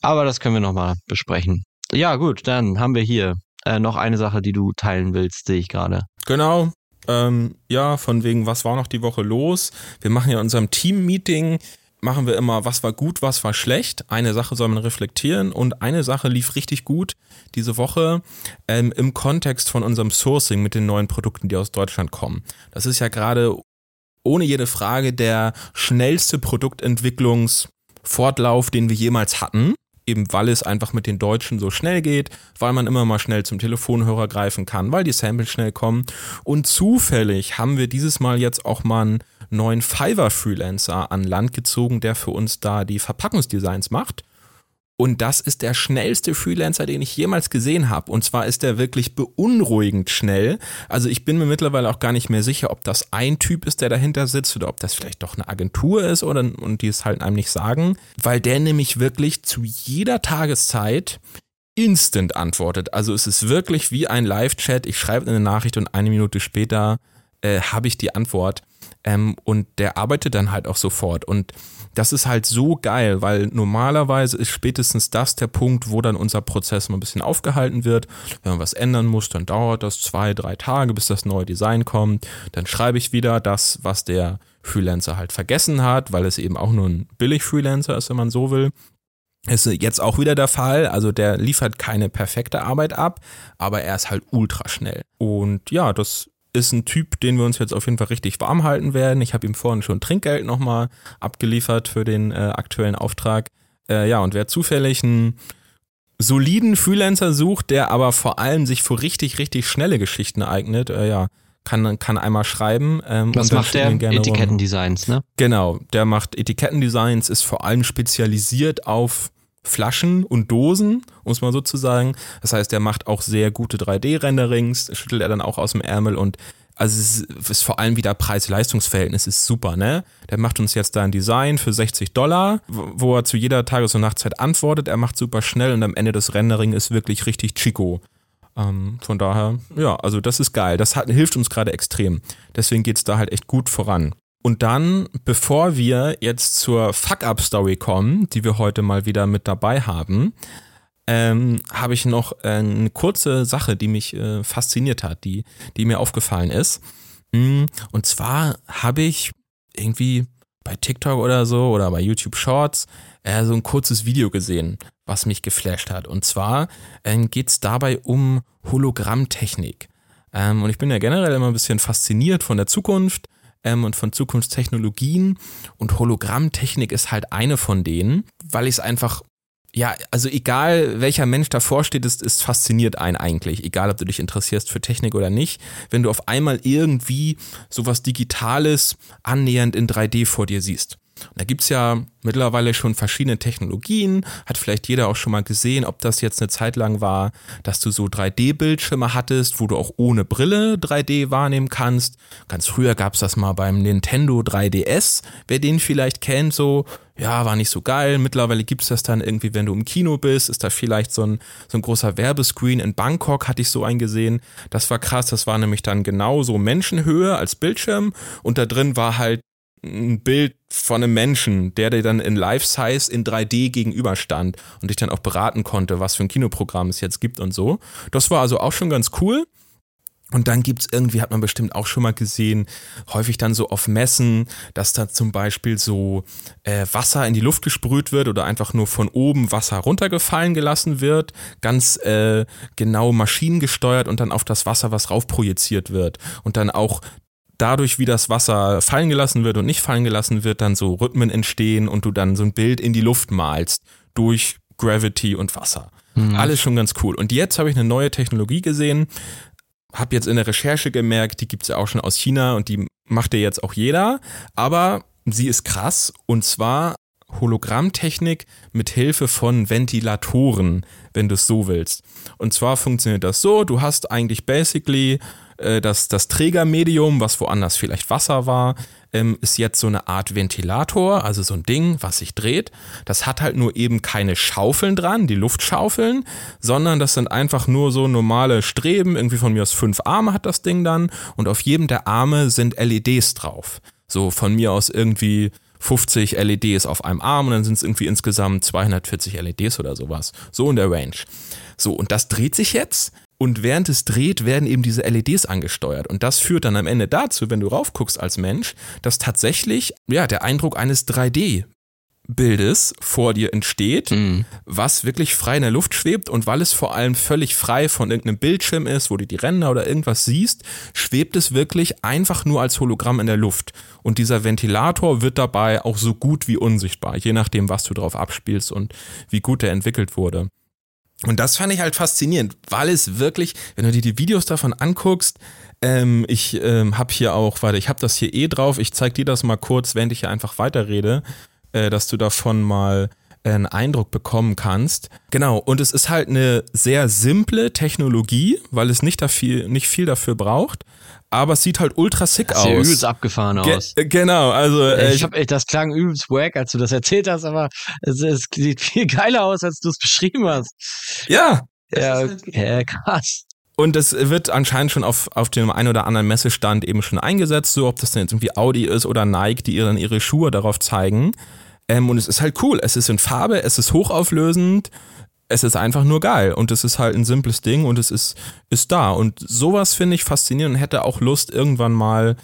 [SPEAKER 1] Aber das können wir nochmal besprechen. Ja, gut, dann haben wir hier äh, noch eine Sache, die du teilen willst, sehe ich gerade.
[SPEAKER 2] Genau. Ähm, ja, von wegen, was war noch die Woche los? Wir machen ja in unserem Team-Meeting, machen wir immer, was war gut, was war schlecht. Eine Sache soll man reflektieren und eine Sache lief richtig gut diese Woche ähm, im Kontext von unserem Sourcing mit den neuen Produkten, die aus Deutschland kommen. Das ist ja gerade ohne jede Frage der schnellste Produktentwicklungsfortlauf, den wir jemals hatten eben weil es einfach mit den Deutschen so schnell geht, weil man immer mal schnell zum Telefonhörer greifen kann, weil die Samples schnell kommen. Und zufällig haben wir dieses Mal jetzt auch mal einen neuen Fiverr-Freelancer an Land gezogen, der für uns da die Verpackungsdesigns macht. Und das ist der schnellste Freelancer, den ich jemals gesehen habe. Und zwar ist er wirklich beunruhigend schnell. Also ich bin mir mittlerweile auch gar nicht mehr sicher, ob das ein Typ ist, der dahinter sitzt oder ob das vielleicht doch eine Agentur ist oder und die es halt einem nicht sagen, weil der nämlich wirklich zu jeder Tageszeit instant antwortet. Also es ist wirklich wie ein Live-Chat. Ich schreibe eine Nachricht und eine Minute später äh, habe ich die Antwort. Ähm, und der arbeitet dann halt auch sofort. Und das ist halt so geil, weil normalerweise ist spätestens das der Punkt, wo dann unser Prozess mal ein bisschen aufgehalten wird. Wenn man was ändern muss, dann dauert das zwei, drei Tage, bis das neue Design kommt. Dann schreibe ich wieder das, was der Freelancer halt vergessen hat, weil es eben auch nur ein Billig-Freelancer ist, wenn man so will. Ist jetzt auch wieder der Fall. Also der liefert keine perfekte Arbeit ab, aber er ist halt ultra schnell. Und ja, das ist ein Typ, den wir uns jetzt auf jeden Fall richtig warm halten werden. Ich habe ihm vorhin schon Trinkgeld nochmal abgeliefert für den äh, aktuellen Auftrag. Äh, ja, und wer zufällig einen soliden Freelancer sucht, der aber vor allem sich für richtig, richtig schnelle Geschichten eignet, äh, ja, kann, kann einmal schreiben.
[SPEAKER 1] Ähm, Was macht der? Etikettendesigns, ne?
[SPEAKER 2] Genau, der macht Etikettendesigns, ist vor allem spezialisiert auf Flaschen und Dosen, muss man sozusagen. Das heißt, er macht auch sehr gute 3D-Renderings, schüttelt er dann auch aus dem Ärmel und also es ist, vor allem wieder Preis-Leistungs-Verhältnis ist super, ne? Der macht uns jetzt da ein Design für 60 Dollar, wo er zu jeder Tages- und Nachtzeit antwortet. Er macht super schnell und am Ende des Rendering ist wirklich richtig Chico. Ähm, von daher, ja, also das ist geil. Das hat, hilft uns gerade extrem. Deswegen geht's da halt echt gut voran. Und dann, bevor wir jetzt zur Fuck-Up-Story kommen, die wir heute mal wieder mit dabei haben, ähm, habe ich noch eine kurze Sache, die mich äh, fasziniert hat, die, die mir aufgefallen ist. Mm, und zwar habe ich irgendwie bei TikTok oder so oder bei YouTube Shorts äh, so ein kurzes Video gesehen, was mich geflasht hat. Und zwar äh, geht es dabei um Hologrammtechnik. Ähm, und ich bin ja generell immer ein bisschen fasziniert von der Zukunft ähm, und von Zukunftstechnologien und Hologrammtechnik ist halt eine von denen, weil ich es einfach ja, also egal welcher Mensch davor steht, ist, ist fasziniert einen eigentlich. Egal, ob du dich interessierst für Technik oder nicht. Wenn du auf einmal irgendwie sowas Digitales annähernd in 3D vor dir siehst. Und da gibt's ja mittlerweile schon verschiedene Technologien, hat vielleicht jeder auch schon mal gesehen, ob das jetzt eine Zeit lang war, dass du so 3D-Bildschirme hattest, wo du auch ohne Brille 3D wahrnehmen kannst. Ganz früher gab's das mal beim Nintendo 3DS, wer den vielleicht kennt, so, ja, war nicht so geil. Mittlerweile gibt's das dann irgendwie, wenn du im Kino bist, ist da vielleicht so ein, so ein großer Werbescreen. In Bangkok hatte ich so einen gesehen. Das war krass, das war nämlich dann genauso Menschenhöhe als Bildschirm und da drin war halt ein Bild von einem Menschen, der dir dann in Life-Size in 3D gegenüberstand und dich dann auch beraten konnte, was für ein Kinoprogramm es jetzt gibt und so. Das war also auch schon ganz cool. Und dann gibt's irgendwie, hat man bestimmt auch schon mal gesehen, häufig dann so auf Messen, dass da zum Beispiel so äh, Wasser in die Luft gesprüht wird oder einfach nur von oben Wasser runtergefallen gelassen wird, ganz äh, genau maschinengesteuert und dann auf das Wasser was raufprojiziert wird und dann auch dadurch, wie das Wasser fallen gelassen wird und nicht fallen gelassen wird, dann so Rhythmen entstehen und du dann so ein Bild in die Luft malst durch Gravity und Wasser. Mhm. Alles schon ganz cool. Und jetzt habe ich eine neue Technologie gesehen, habe jetzt in der Recherche gemerkt, die gibt es ja auch schon aus China und die macht ja jetzt auch jeder, aber sie ist krass und zwar Hologrammtechnik mit Hilfe von Ventilatoren, wenn du es so willst. Und zwar funktioniert das so, du hast eigentlich basically äh, das, das Trägermedium, was woanders vielleicht Wasser war, ähm, ist jetzt so eine Art Ventilator, also so ein Ding, was sich dreht. Das hat halt nur eben keine Schaufeln dran, die Luftschaufeln, sondern das sind einfach nur so normale Streben, irgendwie von mir aus fünf Arme hat das Ding dann und auf jedem der Arme sind LEDs drauf. So von mir aus irgendwie 50 LEDs auf einem Arm und dann sind es irgendwie insgesamt 240 LEDs oder sowas. So in der Range. So, und das dreht sich jetzt und während es dreht, werden eben diese LEDs angesteuert. Und das führt dann am Ende dazu, wenn du raufguckst als Mensch, dass tatsächlich, ja, der Eindruck eines 3D Bildes vor dir entsteht, mhm. was wirklich frei in der Luft schwebt und weil es vor allem völlig frei von irgendeinem Bildschirm ist, wo du die Ränder oder irgendwas siehst, schwebt es wirklich einfach nur als Hologramm in der Luft. Und dieser Ventilator wird dabei auch so gut wie unsichtbar, je nachdem, was du drauf abspielst und wie gut er entwickelt wurde. Und das fand ich halt faszinierend, weil es wirklich, wenn du dir die Videos davon anguckst, ähm, ich ähm, habe hier auch, warte, ich habe das hier eh drauf, ich zeig dir das mal kurz, während ich hier einfach weiterrede, äh, dass du davon mal einen Eindruck bekommen kannst. Genau, und es ist halt eine sehr simple Technologie, weil es nicht, dafür, nicht viel dafür braucht, aber es sieht halt ultra sick das aus. Sieht
[SPEAKER 1] übelst abgefahren aus.
[SPEAKER 2] Ge genau, also
[SPEAKER 1] äh, ich hab, das klang übelst wack, als du das erzählt hast, aber es, es sieht viel geiler aus, als du es beschrieben hast.
[SPEAKER 2] Ja.
[SPEAKER 1] Ja, ja, krass.
[SPEAKER 2] Und es wird anscheinend schon auf, auf dem ein oder anderen Messestand eben schon eingesetzt, so ob das denn jetzt irgendwie Audi ist oder Nike, die dann ihre Schuhe darauf zeigen. Ähm, und es ist halt cool. Es ist in Farbe, es ist hochauflösend es ist einfach nur geil und es ist halt ein simples Ding und es ist, ist da. Und sowas finde ich faszinierend und hätte auch Lust, irgendwann mal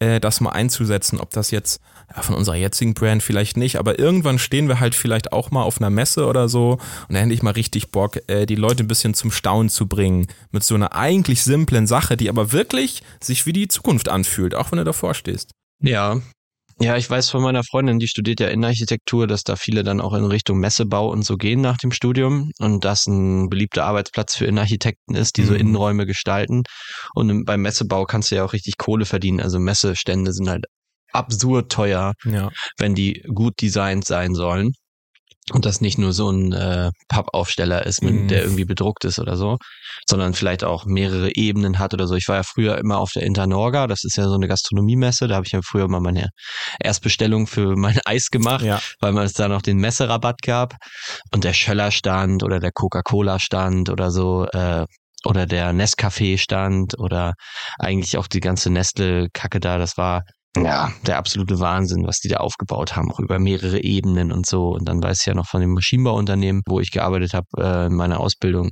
[SPEAKER 2] äh, das mal einzusetzen. Ob das jetzt ja, von unserer jetzigen Brand vielleicht nicht, aber irgendwann stehen wir halt vielleicht auch mal auf einer Messe oder so und da hätte ich mal richtig Bock, äh, die Leute ein bisschen zum Staunen zu bringen. Mit so einer eigentlich simplen Sache, die aber wirklich sich wie die Zukunft anfühlt, auch wenn du davor stehst.
[SPEAKER 1] Ja, ja, ich weiß von meiner Freundin, die studiert ja Innenarchitektur, dass da viele dann auch in Richtung Messebau und so gehen nach dem Studium und das ein beliebter Arbeitsplatz für Innenarchitekten ist, die mhm. so Innenräume gestalten. Und beim Messebau kannst du ja auch richtig Kohle verdienen. Also Messestände sind halt absurd teuer, ja. wenn die gut designt sein sollen und das nicht nur so ein äh, Pappaufsteller ist, mit, mm. der irgendwie bedruckt ist oder so, sondern vielleicht auch mehrere Ebenen hat oder so. Ich war ja früher immer auf der Internorga, das ist ja so eine Gastronomiemesse, da habe ich ja früher mal meine Erstbestellung für mein Eis gemacht, ja. weil man es da noch den Messerabatt gab und der Schöller stand oder der Coca-Cola stand oder so, äh, oder der Nescafé stand oder eigentlich auch die ganze Nestle-Kacke da, das war ja, der absolute Wahnsinn, was die da aufgebaut haben, auch über mehrere Ebenen und so. Und dann weiß ich ja noch von dem Maschinenbauunternehmen, wo ich gearbeitet habe äh, in meiner Ausbildung,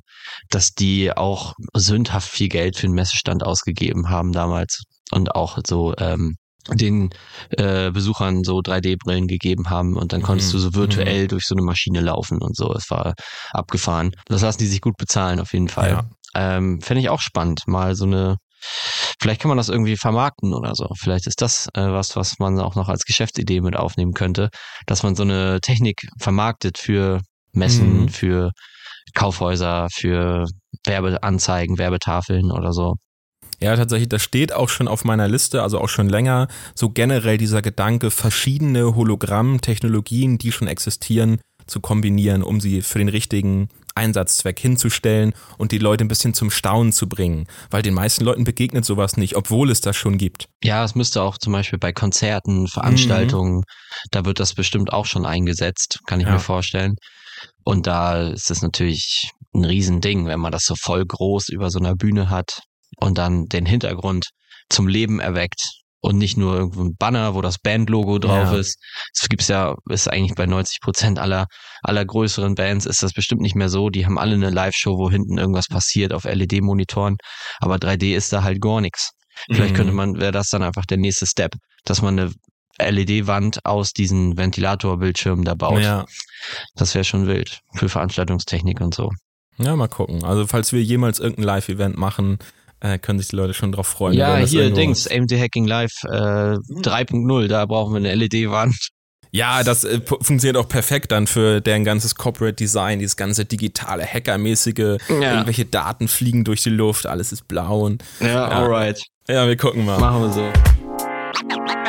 [SPEAKER 1] dass die auch sündhaft viel Geld für den Messestand ausgegeben haben damals und auch so ähm, den äh, Besuchern so 3D-Brillen gegeben haben und dann konntest mhm. du so virtuell mhm. durch so eine Maschine laufen und so. Es war abgefahren. Das lassen die sich gut bezahlen auf jeden Fall. Ja. Ähm, Fände ich auch spannend, mal so eine vielleicht kann man das irgendwie vermarkten oder so. Vielleicht ist das äh, was, was man auch noch als Geschäftsidee mit aufnehmen könnte, dass man so eine Technik vermarktet für Messen, mhm. für Kaufhäuser, für Werbeanzeigen, Werbetafeln oder so.
[SPEAKER 3] Ja, tatsächlich, das steht auch schon auf meiner Liste, also auch schon länger, so generell dieser Gedanke, verschiedene Hologrammtechnologien, die schon existieren, zu kombinieren, um sie für den richtigen Einsatzzweck hinzustellen und die Leute ein bisschen zum Staunen zu bringen, weil den meisten Leuten begegnet sowas nicht, obwohl es das schon gibt.
[SPEAKER 1] Ja, es müsste auch zum Beispiel bei Konzerten, Veranstaltungen, mhm. da wird das bestimmt auch schon eingesetzt, kann ich ja. mir vorstellen. Und da ist es natürlich ein Riesending, wenn man das so voll groß über so einer Bühne hat und dann den Hintergrund zum Leben erweckt und nicht nur irgendwo ein Banner, wo das Bandlogo drauf ja. ist. Das gibt's ja, ist eigentlich bei 90 Prozent aller, aller größeren Bands ist das bestimmt nicht mehr so. Die haben alle eine Live-Show, wo hinten irgendwas passiert auf LED-Monitoren. Aber 3D ist da halt gar nichts. Vielleicht mhm. könnte man, wäre das dann einfach der nächste Step, dass man eine LED-Wand aus diesen Ventilatorbildschirmen da baut. Ja. Das wäre schon wild für Veranstaltungstechnik und so.
[SPEAKER 3] Ja, mal gucken. Also falls wir jemals irgendein Live-Event machen, äh, können sich die Leute schon drauf freuen.
[SPEAKER 1] Ja, hier Dings, AMD Hacking Live äh, 3.0, da brauchen wir eine LED-Wand.
[SPEAKER 3] Ja, das äh, funktioniert auch perfekt dann für deren ganzes Corporate Design, dieses ganze digitale, hackermäßige, ja. irgendwelche Daten fliegen durch die Luft, alles ist blau und.
[SPEAKER 1] Ja, ja. alright.
[SPEAKER 3] Ja, wir gucken mal.
[SPEAKER 1] Machen wir so.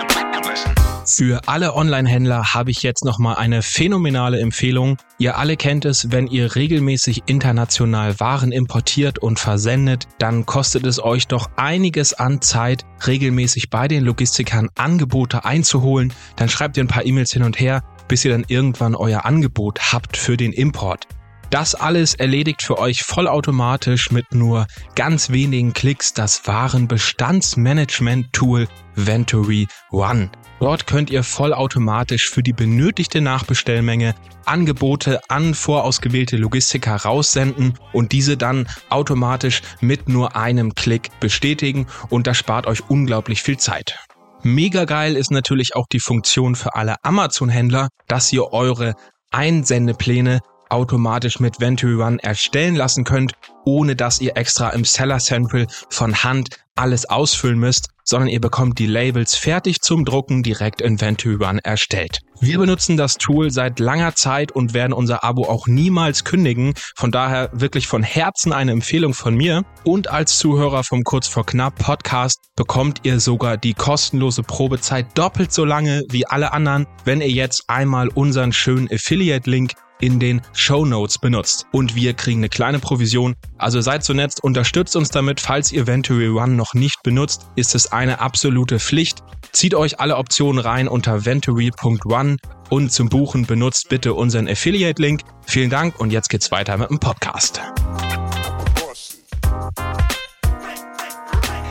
[SPEAKER 2] Für alle Online-Händler habe ich jetzt nochmal eine phänomenale Empfehlung. Ihr alle kennt es, wenn ihr regelmäßig international Waren importiert und versendet, dann kostet es euch doch einiges an Zeit, regelmäßig bei den Logistikern Angebote einzuholen. Dann schreibt ihr ein paar E-Mails hin und her, bis ihr dann irgendwann euer Angebot habt für den Import. Das alles erledigt für euch vollautomatisch mit nur ganz wenigen Klicks das Warenbestandsmanagement-Tool Venturi One. Dort könnt ihr vollautomatisch für die benötigte Nachbestellmenge Angebote an vorausgewählte Logistiker raussenden und diese dann automatisch mit nur einem Klick bestätigen und das spart euch unglaublich viel Zeit. Mega geil ist natürlich auch die Funktion für alle Amazon-Händler, dass ihr eure Einsendepläne automatisch mit Venturi One erstellen lassen könnt, ohne dass ihr extra im Seller Central von Hand alles ausfüllen müsst, sondern ihr bekommt die Labels fertig zum Drucken direkt in Venturi One erstellt. Wir benutzen das Tool seit langer Zeit und werden unser Abo auch niemals kündigen. Von daher wirklich von Herzen eine Empfehlung von mir. Und als Zuhörer vom Kurz vor Knapp Podcast bekommt ihr sogar die kostenlose Probezeit doppelt so lange wie alle anderen, wenn ihr jetzt einmal unseren schönen Affiliate-Link in den Show Notes benutzt. Und wir kriegen eine kleine Provision. Also seid so nett, unterstützt uns damit. Falls ihr Venturi One noch nicht benutzt, ist es eine absolute Pflicht. Zieht euch alle Optionen rein unter venturi.one und zum Buchen benutzt bitte unseren Affiliate-Link. Vielen Dank und jetzt geht's weiter mit dem Podcast.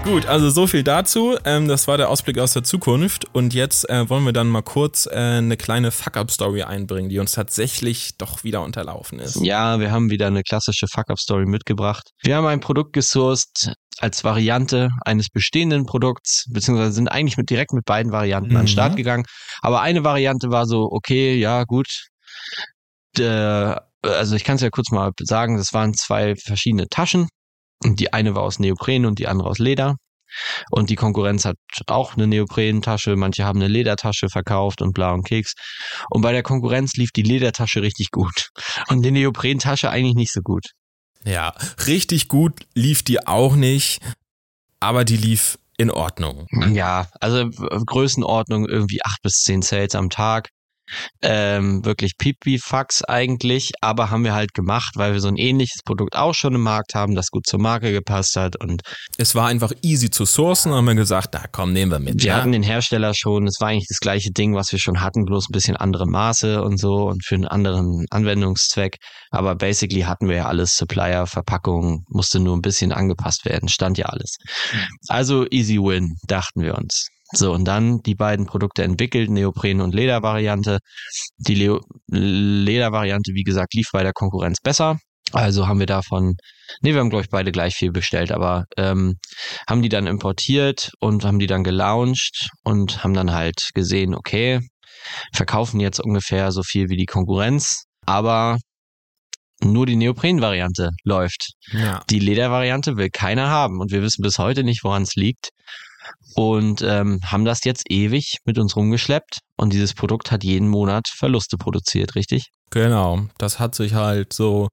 [SPEAKER 3] Gut, also so viel dazu. Ähm, das war der Ausblick aus der Zukunft. Und jetzt äh, wollen wir dann mal kurz äh, eine kleine Fuck-Up-Story einbringen, die uns tatsächlich doch wieder unterlaufen ist.
[SPEAKER 1] Ja, wir haben wieder eine klassische Fuck-Up-Story mitgebracht. Wir haben ein Produkt gesourced als Variante eines bestehenden Produkts, beziehungsweise sind eigentlich mit, direkt mit beiden Varianten mhm. an den Start mhm. gegangen. Aber eine Variante war so, okay, ja, gut. Äh, also ich kann es ja kurz mal sagen, das waren zwei verschiedene Taschen und die eine war aus Neopren und die andere aus Leder. Und die Konkurrenz hat auch eine Neoprentasche, manche haben eine Ledertasche verkauft und bla und Keks. Und bei der Konkurrenz lief die Ledertasche richtig gut und die Neoprentasche eigentlich nicht so gut.
[SPEAKER 3] Ja, richtig gut lief die auch nicht, aber die lief in Ordnung.
[SPEAKER 1] Ja, also Größenordnung irgendwie acht bis zehn Sales am Tag ähm, wirklich Pipifax eigentlich, aber haben wir halt gemacht, weil wir so ein ähnliches Produkt auch schon im Markt haben, das gut zur Marke gepasst hat und
[SPEAKER 3] es war einfach easy zu sourcen, haben wir gesagt, na komm, nehmen wir mit.
[SPEAKER 1] Wir
[SPEAKER 3] ja?
[SPEAKER 1] hatten den Hersteller schon, es war eigentlich das gleiche Ding, was wir schon hatten, bloß ein bisschen andere Maße und so und für einen anderen Anwendungszweck, aber basically hatten wir ja alles Supplier, Verpackung, musste nur ein bisschen angepasst werden, stand ja alles. Also easy win, dachten wir uns. So, und dann die beiden Produkte entwickelt, Neopren und Ledervariante. Die Leo Ledervariante, wie gesagt, lief bei der Konkurrenz besser. Also haben wir davon, nee, wir haben, glaube ich, beide gleich viel bestellt, aber ähm, haben die dann importiert und haben die dann gelauncht und haben dann halt gesehen, okay, verkaufen jetzt ungefähr so viel wie die Konkurrenz, aber nur die Neopren-Variante läuft.
[SPEAKER 2] Ja.
[SPEAKER 1] Die Ledervariante will keiner haben und wir wissen bis heute nicht, woran es liegt. Und ähm, haben das jetzt ewig mit uns rumgeschleppt und dieses Produkt hat jeden Monat Verluste produziert, richtig?
[SPEAKER 2] Genau. Das hat sich halt so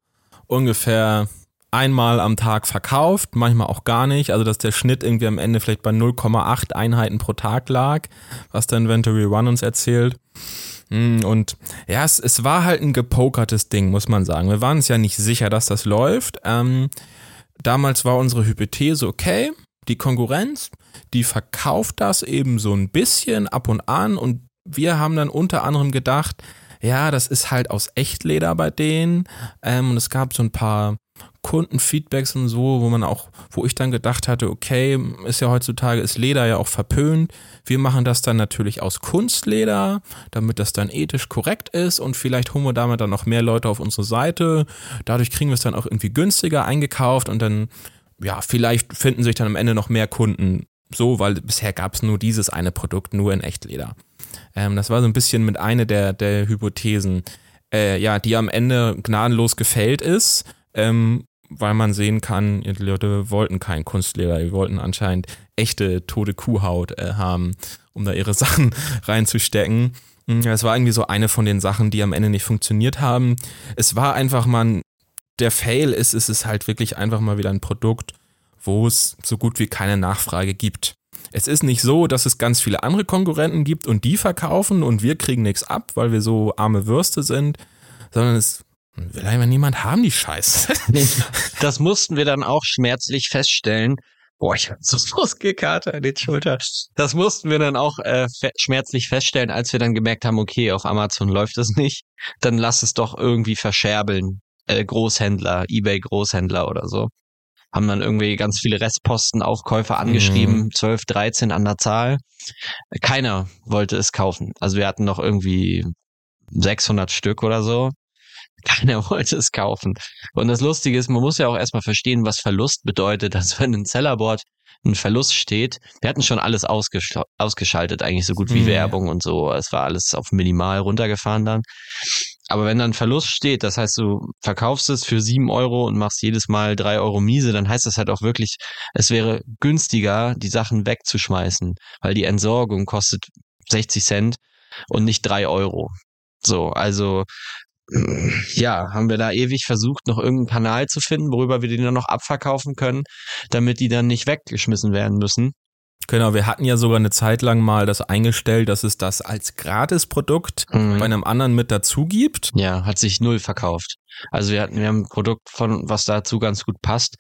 [SPEAKER 2] ungefähr einmal am Tag verkauft, manchmal auch gar nicht. Also dass der Schnitt irgendwie am Ende vielleicht bei 0,8 Einheiten pro Tag lag, was der Inventory One uns erzählt. Hm, Und ja, es, es war halt ein gepokertes Ding, muss man sagen. Wir waren uns ja nicht sicher, dass das läuft. Ähm, damals war unsere Hypothese okay. Die Konkurrenz, die verkauft das eben so ein bisschen ab und an und wir haben dann unter anderem gedacht, ja, das ist halt aus Echtleder bei denen. Ähm, und es gab so ein paar Kundenfeedbacks und so, wo man auch, wo ich dann gedacht hatte, okay, ist ja heutzutage, ist Leder ja auch verpönt. Wir machen das dann natürlich aus Kunstleder, damit das dann ethisch korrekt ist und vielleicht holen wir damit dann noch mehr Leute auf unsere Seite. Dadurch kriegen wir es dann auch irgendwie günstiger eingekauft und dann, ja, vielleicht finden sich dann am Ende noch mehr Kunden so, weil bisher gab es nur dieses eine Produkt, nur in Echtleder. Ähm, das war so ein bisschen mit einer der, der Hypothesen, äh, ja, die am Ende gnadenlos gefällt ist, ähm, weil man sehen kann, die Leute wollten kein Kunstleder, die wollten anscheinend echte tote Kuhhaut äh, haben, um da ihre Sachen reinzustecken. Mm, Es war irgendwie so eine von den Sachen, die am Ende nicht funktioniert haben. Es war einfach mal, der Fail ist, es ist halt wirklich einfach mal wieder ein Produkt, wo es so gut wie keine Nachfrage gibt. Es ist nicht so, dass es ganz viele andere Konkurrenten gibt und die verkaufen und wir kriegen nichts ab, weil wir so arme Würste sind, sondern es will einfach niemand haben, die Scheiße.
[SPEAKER 1] Das mussten wir dann auch schmerzlich feststellen. Boah, ich hab so Muskelkater in den Schultern. Das mussten wir dann auch äh, schmerzlich feststellen, als wir dann gemerkt haben, okay, auf Amazon läuft es nicht. Dann lass es doch irgendwie verscherbeln. Äh, Großhändler, Ebay Großhändler oder so. Haben dann irgendwie ganz viele Restposten, Aufkäufer angeschrieben, 12, 13 an der Zahl. Keiner wollte es kaufen. Also wir hatten noch irgendwie 600 Stück oder so. Keiner wollte es kaufen. Und das Lustige ist, man muss ja auch erstmal verstehen, was Verlust bedeutet. Also wenn ein Sellerboard ein Verlust steht, wir hatten schon alles ausgesch ausgeschaltet, eigentlich so gut wie
[SPEAKER 2] Mhm.
[SPEAKER 1] Werbung und so. Es war alles auf minimal runtergefahren dann. Aber wenn dann Verlust steht, das heißt, du verkaufst es für sieben Euro und machst jedes Mal drei Euro miese, dann heißt das halt auch wirklich, es wäre günstiger, die Sachen wegzuschmeißen, weil die Entsorgung kostet 60 Cent und nicht drei Euro. So, also ja, haben wir da ewig versucht, noch irgendeinen Kanal zu finden, worüber wir die dann noch abverkaufen können, damit die dann nicht weggeschmissen werden müssen.
[SPEAKER 2] Genau, wir hatten ja sogar eine Zeit lang mal das eingestellt, dass es das als Gratisprodukt
[SPEAKER 1] Mhm.
[SPEAKER 2] bei einem anderen mit dazu gibt.
[SPEAKER 1] Ja, hat sich null verkauft. Also wir hatten, wir haben ein Produkt von, was dazu ganz gut passt,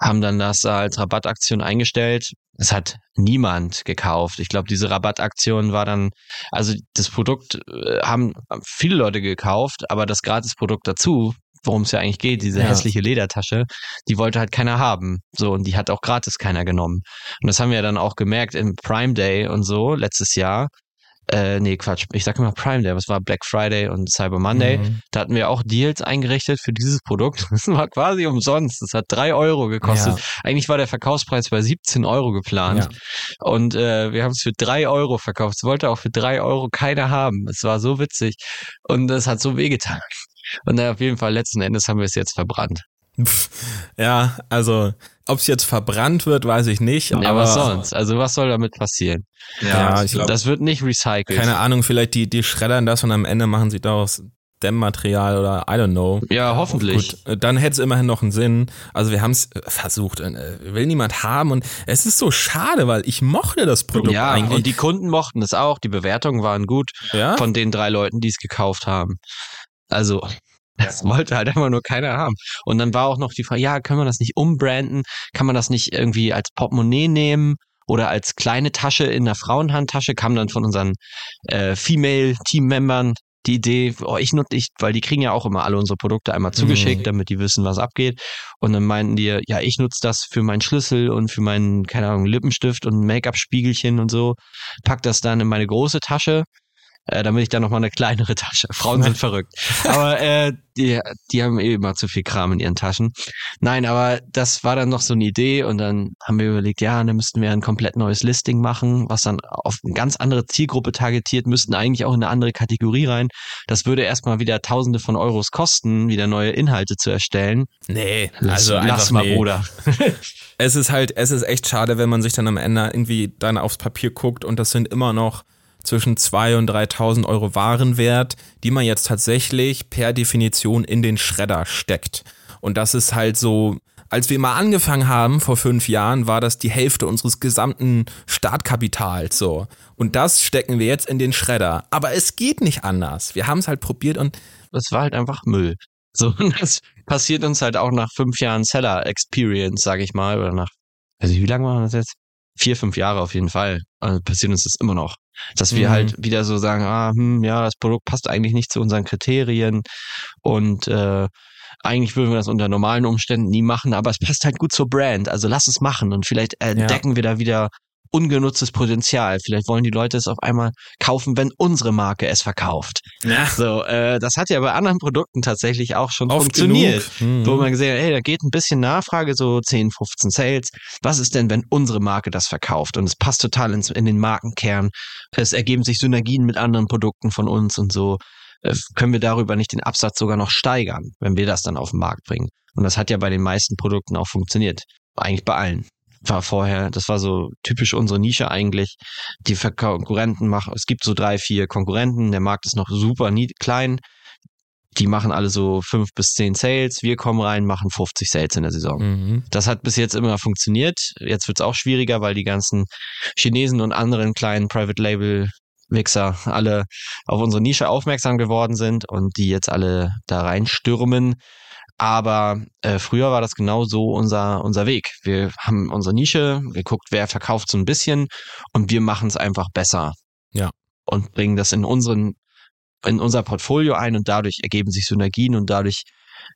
[SPEAKER 1] haben dann das als Rabattaktion eingestellt. Es hat niemand gekauft. Ich glaube, diese Rabattaktion war dann, also das Produkt äh, haben viele Leute gekauft, aber das Gratisprodukt dazu, worum es ja eigentlich geht, diese
[SPEAKER 2] Ja.
[SPEAKER 1] hässliche Ledertasche, die wollte halt keiner haben. So, und die hat auch gratis keiner genommen. Und das haben wir dann auch gemerkt im Prime Day und so letztes Jahr. Äh, nee, Quatsch. Ich sag immer Prime Day, was war Black Friday und Cyber Monday.
[SPEAKER 2] Mhm.
[SPEAKER 1] Da hatten wir auch Deals eingerichtet für dieses Produkt. Das war quasi umsonst. Das hat drei Euro gekostet. Eigentlich war der Verkaufspreis bei 17 Euro geplant.
[SPEAKER 2] Ja.
[SPEAKER 1] Und äh, wir haben es für drei Euro verkauft. Es wollte auch für drei Euro keiner haben. Es war so witzig. Und es hat so wehgetan. Und äh, auf jeden Fall, letzten Endes haben wir es jetzt verbrannt.
[SPEAKER 2] Pff, Ja, also ob es jetzt verbrannt wird, weiß ich nicht.
[SPEAKER 1] Ja,
[SPEAKER 2] aber
[SPEAKER 1] was sonst? Also was soll damit passieren?
[SPEAKER 2] Ja, ich glaub-
[SPEAKER 1] Das wird nicht recycelt.
[SPEAKER 2] Keine Ahnung, vielleicht die, die schreddern das und am Ende machen sie daraus Dämmmaterial oder I don't know.
[SPEAKER 1] Ja, hoffentlich.
[SPEAKER 2] Gut, äh, dann hätte es immerhin noch einen Sinn. Also wir haben es versucht, äh, will niemand haben und es ist so schade, weil ich mochte das Produkt
[SPEAKER 1] Ja,
[SPEAKER 2] eigentlich.
[SPEAKER 1] und die Kunden mochten es auch. Die Bewertungen waren gut
[SPEAKER 2] ja?
[SPEAKER 1] von den drei Leuten, die es gekauft haben. Also, das wollte halt einfach nur keiner haben. Und dann war auch noch die Frage, ja, können wir das nicht umbranden? Kann man das nicht irgendwie als Portemonnaie nehmen? Oder als kleine Tasche in der Frauenhandtasche kam dann von unseren äh, Female-Team-Membern die Idee, oh, ich nutze ich, weil die kriegen ja auch immer alle unsere Produkte einmal zugeschickt,
[SPEAKER 2] Mhm.
[SPEAKER 1] damit die wissen, was abgeht. Und dann meinten die, ja, ich nutze das für meinen Schlüssel und für meinen, keine Ahnung, Lippenstift und Make-up-Spiegelchen und so. Pack das dann in meine große Tasche. Äh, damit ich dann nochmal eine kleinere Tasche. Frauen sind verrückt. Aber äh, die, die haben eh immer zu viel Kram in ihren Taschen. Nein, aber das war dann noch so eine Idee und dann haben wir überlegt, ja, dann müssten wir ein komplett neues Listing machen, was dann auf eine ganz andere Zielgruppe targetiert, müssten eigentlich auch in eine andere Kategorie rein. Das würde erstmal wieder Tausende von Euros kosten, wieder neue Inhalte zu erstellen.
[SPEAKER 2] Nee,
[SPEAKER 1] also lass, lass mal, nee. Bruder.
[SPEAKER 2] es ist halt, es ist echt schade, wenn man sich dann am Ende irgendwie dann aufs Papier guckt und das sind immer noch zwischen 2.000 und 3.000 Euro Warenwert, die man jetzt tatsächlich per Definition in den Schredder steckt. Und das ist halt so, als wir mal angefangen haben vor fünf Jahren, war das die Hälfte unseres gesamten Startkapitals so. Und das stecken wir jetzt in den Schredder. Aber es geht nicht anders. Wir haben es halt probiert und
[SPEAKER 1] es war halt einfach Müll. So, das passiert uns halt auch nach fünf Jahren Seller Experience, sag ich mal, oder nach, also wie lange machen wir das jetzt? Vier, fünf Jahre auf jeden Fall. Also passiert uns das immer noch. Dass wir halt mhm. halt wieder so sagen, ah, hm, ja, das Produkt passt eigentlich nicht zu unseren Kriterien und äh, eigentlich würden wir das unter normalen Umständen nie machen, aber es passt halt gut zur Brand. Also lass es machen und vielleicht entdecken ja. wir da wieder ungenutztes Potenzial. Vielleicht wollen die Leute es auf einmal kaufen, wenn unsere Marke es verkauft. Ja. So, äh, das hat ja bei anderen Produkten tatsächlich auch schon Oft funktioniert. Mhm. Wo man gesehen hat, hey, da geht ein bisschen Nachfrage, so 10, 15 Sales. Was ist denn, wenn unsere Marke das verkauft? Und es passt total ins, in den Markenkern. Es ergeben sich Synergien mit anderen Produkten von uns und so. Äh, können wir darüber nicht den Absatz sogar noch steigern, wenn wir das dann auf den Markt bringen? Und das hat ja bei den meisten Produkten auch funktioniert. Eigentlich bei allen war vorher, das war so typisch unsere Nische eigentlich. Die Konkurrenten machen, es gibt so drei, vier Konkurrenten, der Markt ist noch super klein. Die machen alle so fünf bis zehn Sales. Wir kommen rein, machen 50 Sales in der Saison. Mhm. Das hat bis jetzt immer funktioniert. Jetzt wird es auch schwieriger, weil die ganzen Chinesen und anderen kleinen Private Label Wichser alle auf unsere Nische aufmerksam geworden sind und die jetzt alle da reinstürmen. Aber äh, früher war das genau so unser, unser Weg. Wir haben unsere Nische, geguckt, wer verkauft so ein bisschen und wir machen es einfach besser.
[SPEAKER 2] Ja.
[SPEAKER 1] Und bringen das in unseren, in unser Portfolio ein und dadurch ergeben sich Synergien und dadurch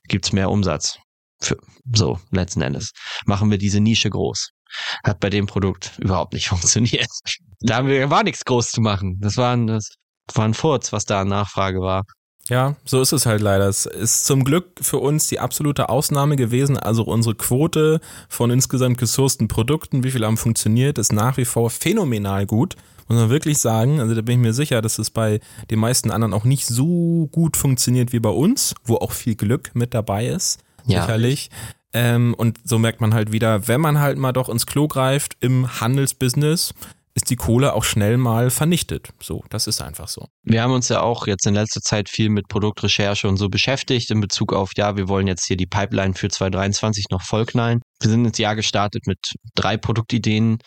[SPEAKER 1] gibt's mehr Umsatz. Für, so, letzten Endes. Machen wir diese Nische groß. Hat bei dem Produkt überhaupt nicht funktioniert. Da haben wir, war nichts groß zu machen. Das war ein, das war ein Furz, was da an Nachfrage war.
[SPEAKER 2] Ja, so ist es halt leider. Es ist zum Glück für uns die absolute Ausnahme gewesen. Also unsere Quote von insgesamt gesourcten Produkten, wie viel haben funktioniert, ist nach wie vor phänomenal gut. Muss man wirklich sagen. Also da bin ich mir sicher, dass es bei den meisten anderen auch nicht so gut funktioniert wie bei uns, wo auch viel Glück mit dabei ist. Ja. Sicherlich. Ähm, und so merkt man halt wieder, wenn man halt mal doch ins Klo greift im Handelsbusiness, ist die Kohle auch schnell mal vernichtet. So, das ist einfach so.
[SPEAKER 1] Wir haben uns ja auch jetzt in letzter Zeit viel mit Produktrecherche und so beschäftigt in Bezug auf, ja, wir wollen jetzt hier die Pipeline für 2023 noch vollknallen. Wir sind ins Jahr gestartet mit drei Produktideen.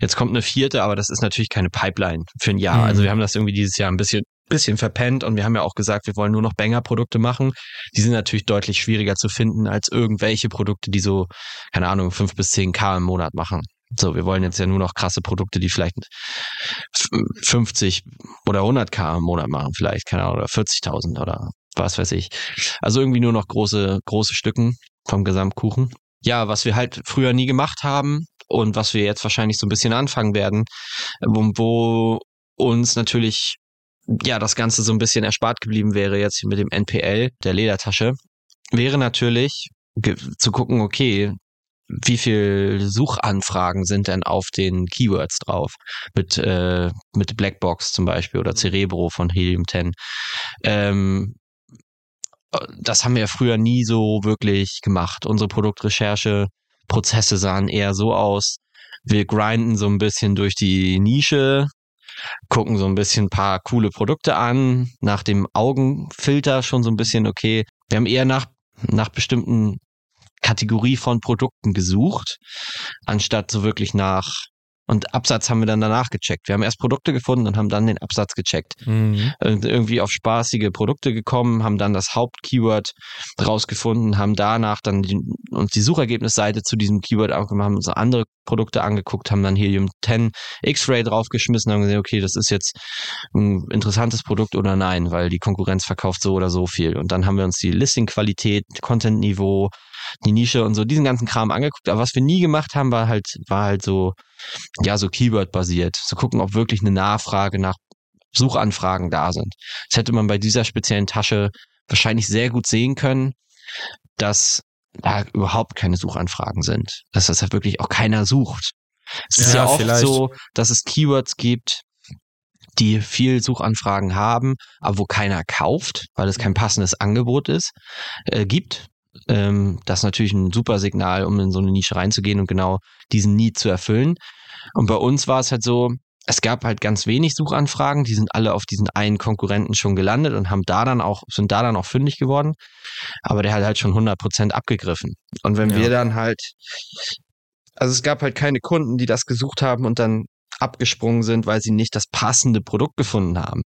[SPEAKER 1] Jetzt kommt eine vierte, aber das ist natürlich keine Pipeline für ein Jahr. Mhm. Also wir haben das irgendwie dieses Jahr ein bisschen bisschen verpennt und wir haben ja auch gesagt, wir wollen nur noch Banger-Produkte machen. Die sind natürlich deutlich schwieriger zu finden als irgendwelche Produkte, die so, keine Ahnung, fünf bis zehn K im Monat machen. So, wir wollen jetzt ja nur noch krasse Produkte, die vielleicht 50 oder 100k im Monat machen, vielleicht, keine Ahnung, oder 40.000 oder was weiß ich. Also irgendwie nur noch große, große Stücken vom Gesamtkuchen. Ja, was wir halt früher nie gemacht haben und was wir jetzt wahrscheinlich so ein bisschen anfangen werden, wo, wo uns natürlich ja das Ganze so ein bisschen erspart geblieben wäre jetzt mit dem NPL der Ledertasche, wäre natürlich zu gucken, okay, wie viel Suchanfragen sind denn auf den Keywords drauf? Mit, äh, mit Blackbox zum Beispiel oder mhm. Cerebro von Helium 10. Ähm, das haben wir früher nie so wirklich gemacht. Unsere Produktrecherche-Prozesse sahen eher so aus. Wir grinden so ein bisschen durch die Nische, gucken so ein bisschen ein paar coole Produkte an, nach dem Augenfilter schon so ein bisschen, okay, wir haben eher nach, nach bestimmten Kategorie von Produkten gesucht, anstatt so wirklich nach und Absatz haben wir dann danach gecheckt. Wir haben erst Produkte gefunden und haben dann den Absatz gecheckt. Mhm. Irgendwie auf spaßige Produkte gekommen, haben dann das Hauptkeyword rausgefunden, haben danach dann die, uns die Suchergebnisseite zu diesem Keyword angemacht, haben uns andere Produkte angeguckt, haben dann Helium 10 X-Ray draufgeschmissen, haben gesehen, okay, das ist jetzt ein interessantes Produkt oder nein, weil die Konkurrenz verkauft so oder so viel. Und dann haben wir uns die Listing-Qualität, Content-Niveau, die Nische und so diesen ganzen Kram angeguckt. Aber was wir nie gemacht haben, war halt, war halt so, ja, so Keyword-basiert. Zu gucken, ob wirklich eine Nachfrage nach Suchanfragen da sind. Das hätte man bei dieser speziellen Tasche wahrscheinlich sehr gut sehen können, dass da überhaupt keine Suchanfragen sind. Dass das halt wirklich auch keiner sucht. Es ist ja, ja oft vielleicht. so, dass es Keywords gibt, die viel Suchanfragen haben, aber wo keiner kauft, weil es kein passendes Angebot ist, äh, gibt. Ähm, das ist natürlich ein super Signal, um in so eine Nische reinzugehen und genau diesen Need zu erfüllen. Und bei uns war es halt so, es gab halt ganz wenig Suchanfragen, die sind alle auf diesen einen Konkurrenten schon gelandet und haben da dann auch, sind da dann auch fündig geworden. Aber der hat halt schon 100 Prozent abgegriffen. Und wenn ja. wir dann halt, also es gab halt keine Kunden, die das gesucht haben und dann abgesprungen sind, weil sie nicht das passende Produkt gefunden haben.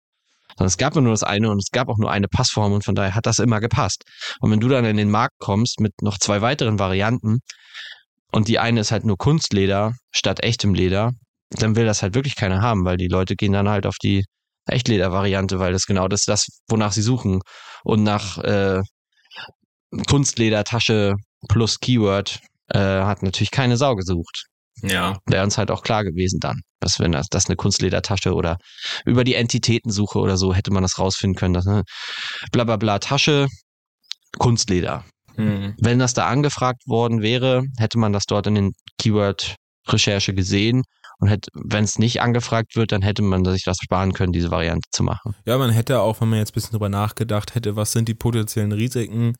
[SPEAKER 1] Sondern es gab nur das eine und es gab auch nur eine Passform und von daher hat das immer gepasst. Und wenn du dann in den Markt kommst mit noch zwei weiteren Varianten und die eine ist halt nur Kunstleder statt echtem Leder, dann will das halt wirklich keiner haben, weil die Leute gehen dann halt auf die Echtleder-Variante, weil das genau das ist das, wonach sie suchen. Und nach äh, Kunstledertasche plus Keyword äh, hat natürlich keine Sau gesucht. Ja. Wäre uns halt auch klar gewesen dann, dass wenn das, das eine Kunstledertasche oder über die Entitätensuche oder so hätte man das rausfinden können, dass eine bla bla Tasche, Kunstleder. Mhm. Wenn das da angefragt worden wäre, hätte man das dort in den Keyword-Recherche gesehen und hätte, wenn es nicht angefragt wird, dann hätte man sich das sparen können, diese Variante zu machen.
[SPEAKER 2] Ja, man hätte auch, wenn man jetzt ein bisschen drüber nachgedacht hätte, was sind die potenziellen Risiken,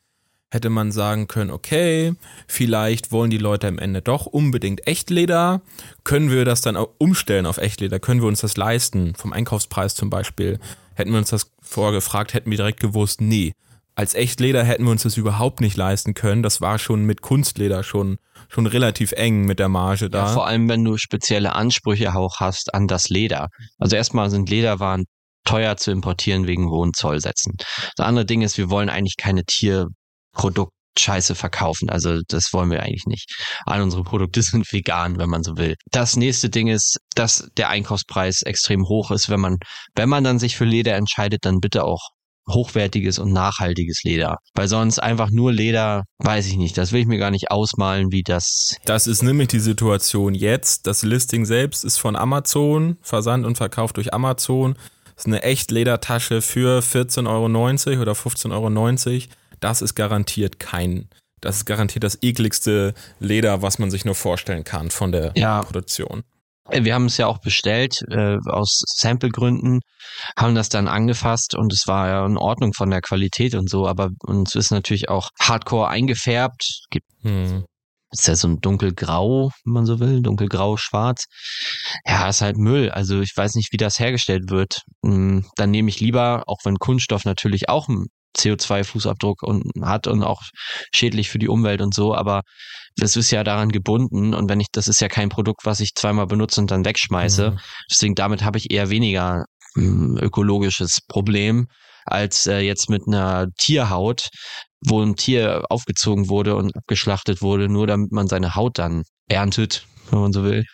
[SPEAKER 2] hätte man sagen können, okay, vielleicht wollen die Leute am Ende doch unbedingt Echtleder. Können wir das dann auch umstellen auf Echtleder? Können wir uns das leisten? Vom Einkaufspreis zum Beispiel. Hätten wir uns das vorher gefragt, hätten wir direkt gewusst, nee. Als Echtleder hätten wir uns das überhaupt nicht leisten können. Das war schon mit Kunstleder schon, schon relativ eng mit der Marge da.
[SPEAKER 1] Ja, vor allem, wenn du spezielle Ansprüche auch hast an das Leder. Also erstmal sind Lederwaren teuer zu importieren wegen hohen Zollsätzen. Das andere Ding ist, wir wollen eigentlich keine Tier Produkt Scheiße verkaufen. Also das wollen wir eigentlich nicht. All unsere Produkte sind vegan, wenn man so will. Das nächste Ding ist, dass der Einkaufspreis extrem hoch ist. Wenn man, wenn man dann sich für Leder entscheidet, dann bitte auch hochwertiges und nachhaltiges Leder. Weil sonst einfach nur Leder, weiß ich nicht, das will ich mir gar nicht ausmalen, wie das.
[SPEAKER 2] Das ist nämlich die Situation jetzt. Das Listing selbst ist von Amazon, Versand und Verkauf durch Amazon. Das ist eine echt Ledertasche für 14,90 Euro oder 15,90 Euro das ist garantiert kein, das ist garantiert das ekligste Leder, was man sich nur vorstellen kann von der ja. Produktion.
[SPEAKER 1] Wir haben es ja auch bestellt äh, aus Samplegründen, haben das dann angefasst und es war ja in Ordnung von der Qualität und so, aber uns ist natürlich auch Hardcore eingefärbt. Gibt hm. ist ja so ein dunkelgrau, wenn man so will, dunkelgrau, schwarz. Ja, ist halt Müll. Also ich weiß nicht, wie das hergestellt wird. Hm, dann nehme ich lieber, auch wenn Kunststoff natürlich auch CO2-Fußabdruck und hat und auch schädlich für die Umwelt und so, aber das ist ja daran gebunden und wenn ich, das ist ja kein Produkt, was ich zweimal benutze und dann wegschmeiße. Mhm. Deswegen damit habe ich eher weniger ähm, ökologisches Problem als äh, jetzt mit einer Tierhaut, wo ein Tier aufgezogen wurde und abgeschlachtet wurde, nur damit man seine Haut dann erntet, wenn man so will.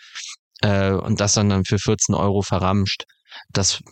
[SPEAKER 1] Äh, und das dann, dann für 14 Euro verramscht das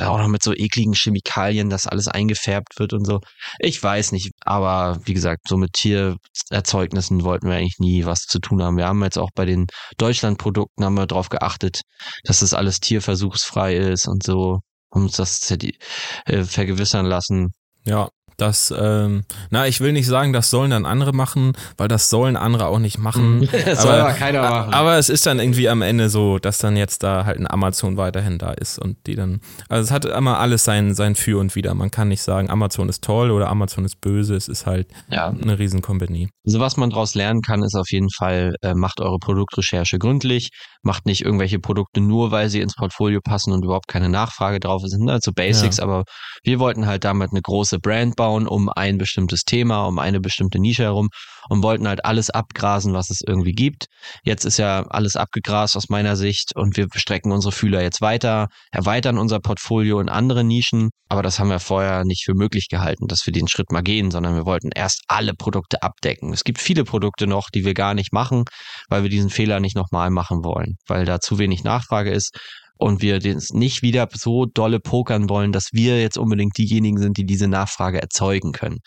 [SPEAKER 1] auch noch mit so ekligen Chemikalien, dass alles eingefärbt wird und so. Ich weiß nicht, aber wie gesagt, so mit Tiererzeugnissen wollten wir eigentlich nie was zu tun haben. Wir haben jetzt auch bei den Deutschlandprodukten haben wir darauf geachtet, dass das alles tierversuchsfrei ist und so, haben uns das äh, vergewissern lassen.
[SPEAKER 2] Ja, das, ähm, na, ich will nicht sagen, das sollen dann andere machen, weil das sollen andere auch nicht machen. Mhm. das aber, soll aber keiner machen. Aber es ist dann irgendwie am Ende so, dass dann jetzt da halt ein Amazon weiterhin da ist und die dann, also es hat immer alles sein, sein Für und Wider. Man kann nicht sagen, Amazon ist toll oder Amazon ist böse. Es ist halt ja. eine Riesenkompanie.
[SPEAKER 1] Also was man daraus lernen kann, ist auf jeden Fall, äh, macht eure Produktrecherche gründlich, macht nicht irgendwelche Produkte nur, weil sie ins Portfolio passen und überhaupt keine Nachfrage drauf sind. Also Basics, ja. aber wir wollten halt damit eine große Brand bauen um ein bestimmtes Thema, um eine bestimmte Nische herum und wollten halt alles abgrasen, was es irgendwie gibt. Jetzt ist ja alles abgegrast aus meiner Sicht und wir strecken unsere Fühler jetzt weiter, erweitern unser Portfolio in andere Nischen. Aber das haben wir vorher nicht für möglich gehalten, dass wir den Schritt mal gehen, sondern wir wollten erst alle Produkte abdecken. Es gibt viele Produkte noch, die wir gar nicht machen, weil wir diesen Fehler nicht nochmal machen wollen, weil da zu wenig Nachfrage ist und wir nicht wieder so dolle pokern wollen, dass wir jetzt unbedingt diejenigen sind, die diese Nachfrage erzeugen können.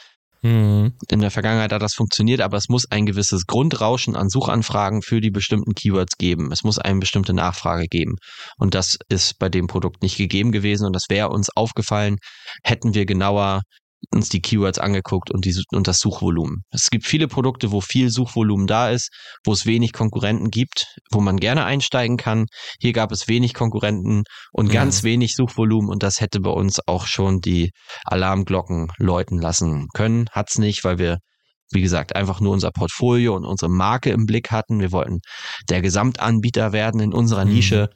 [SPEAKER 1] Mhm. In der Vergangenheit hat das funktioniert, aber es muss ein gewisses Grundrauschen an Suchanfragen für die bestimmten Keywords geben. Es muss eine bestimmte Nachfrage geben. Und das ist bei dem Produkt nicht gegeben gewesen und das wäre uns aufgefallen, hätten wir genauer uns die Keywords angeguckt und, die, und das Suchvolumen. Es gibt viele Produkte, wo viel Suchvolumen da ist, wo es wenig Konkurrenten gibt, wo man gerne einsteigen kann. Hier gab es wenig Konkurrenten und ganz mhm. wenig Suchvolumen und das hätte bei uns auch schon die Alarmglocken läuten lassen können. Hat's nicht, weil wir wie gesagt, einfach nur unser Portfolio und unsere Marke im Blick hatten. Wir wollten der Gesamtanbieter werden in unserer mhm. Nische.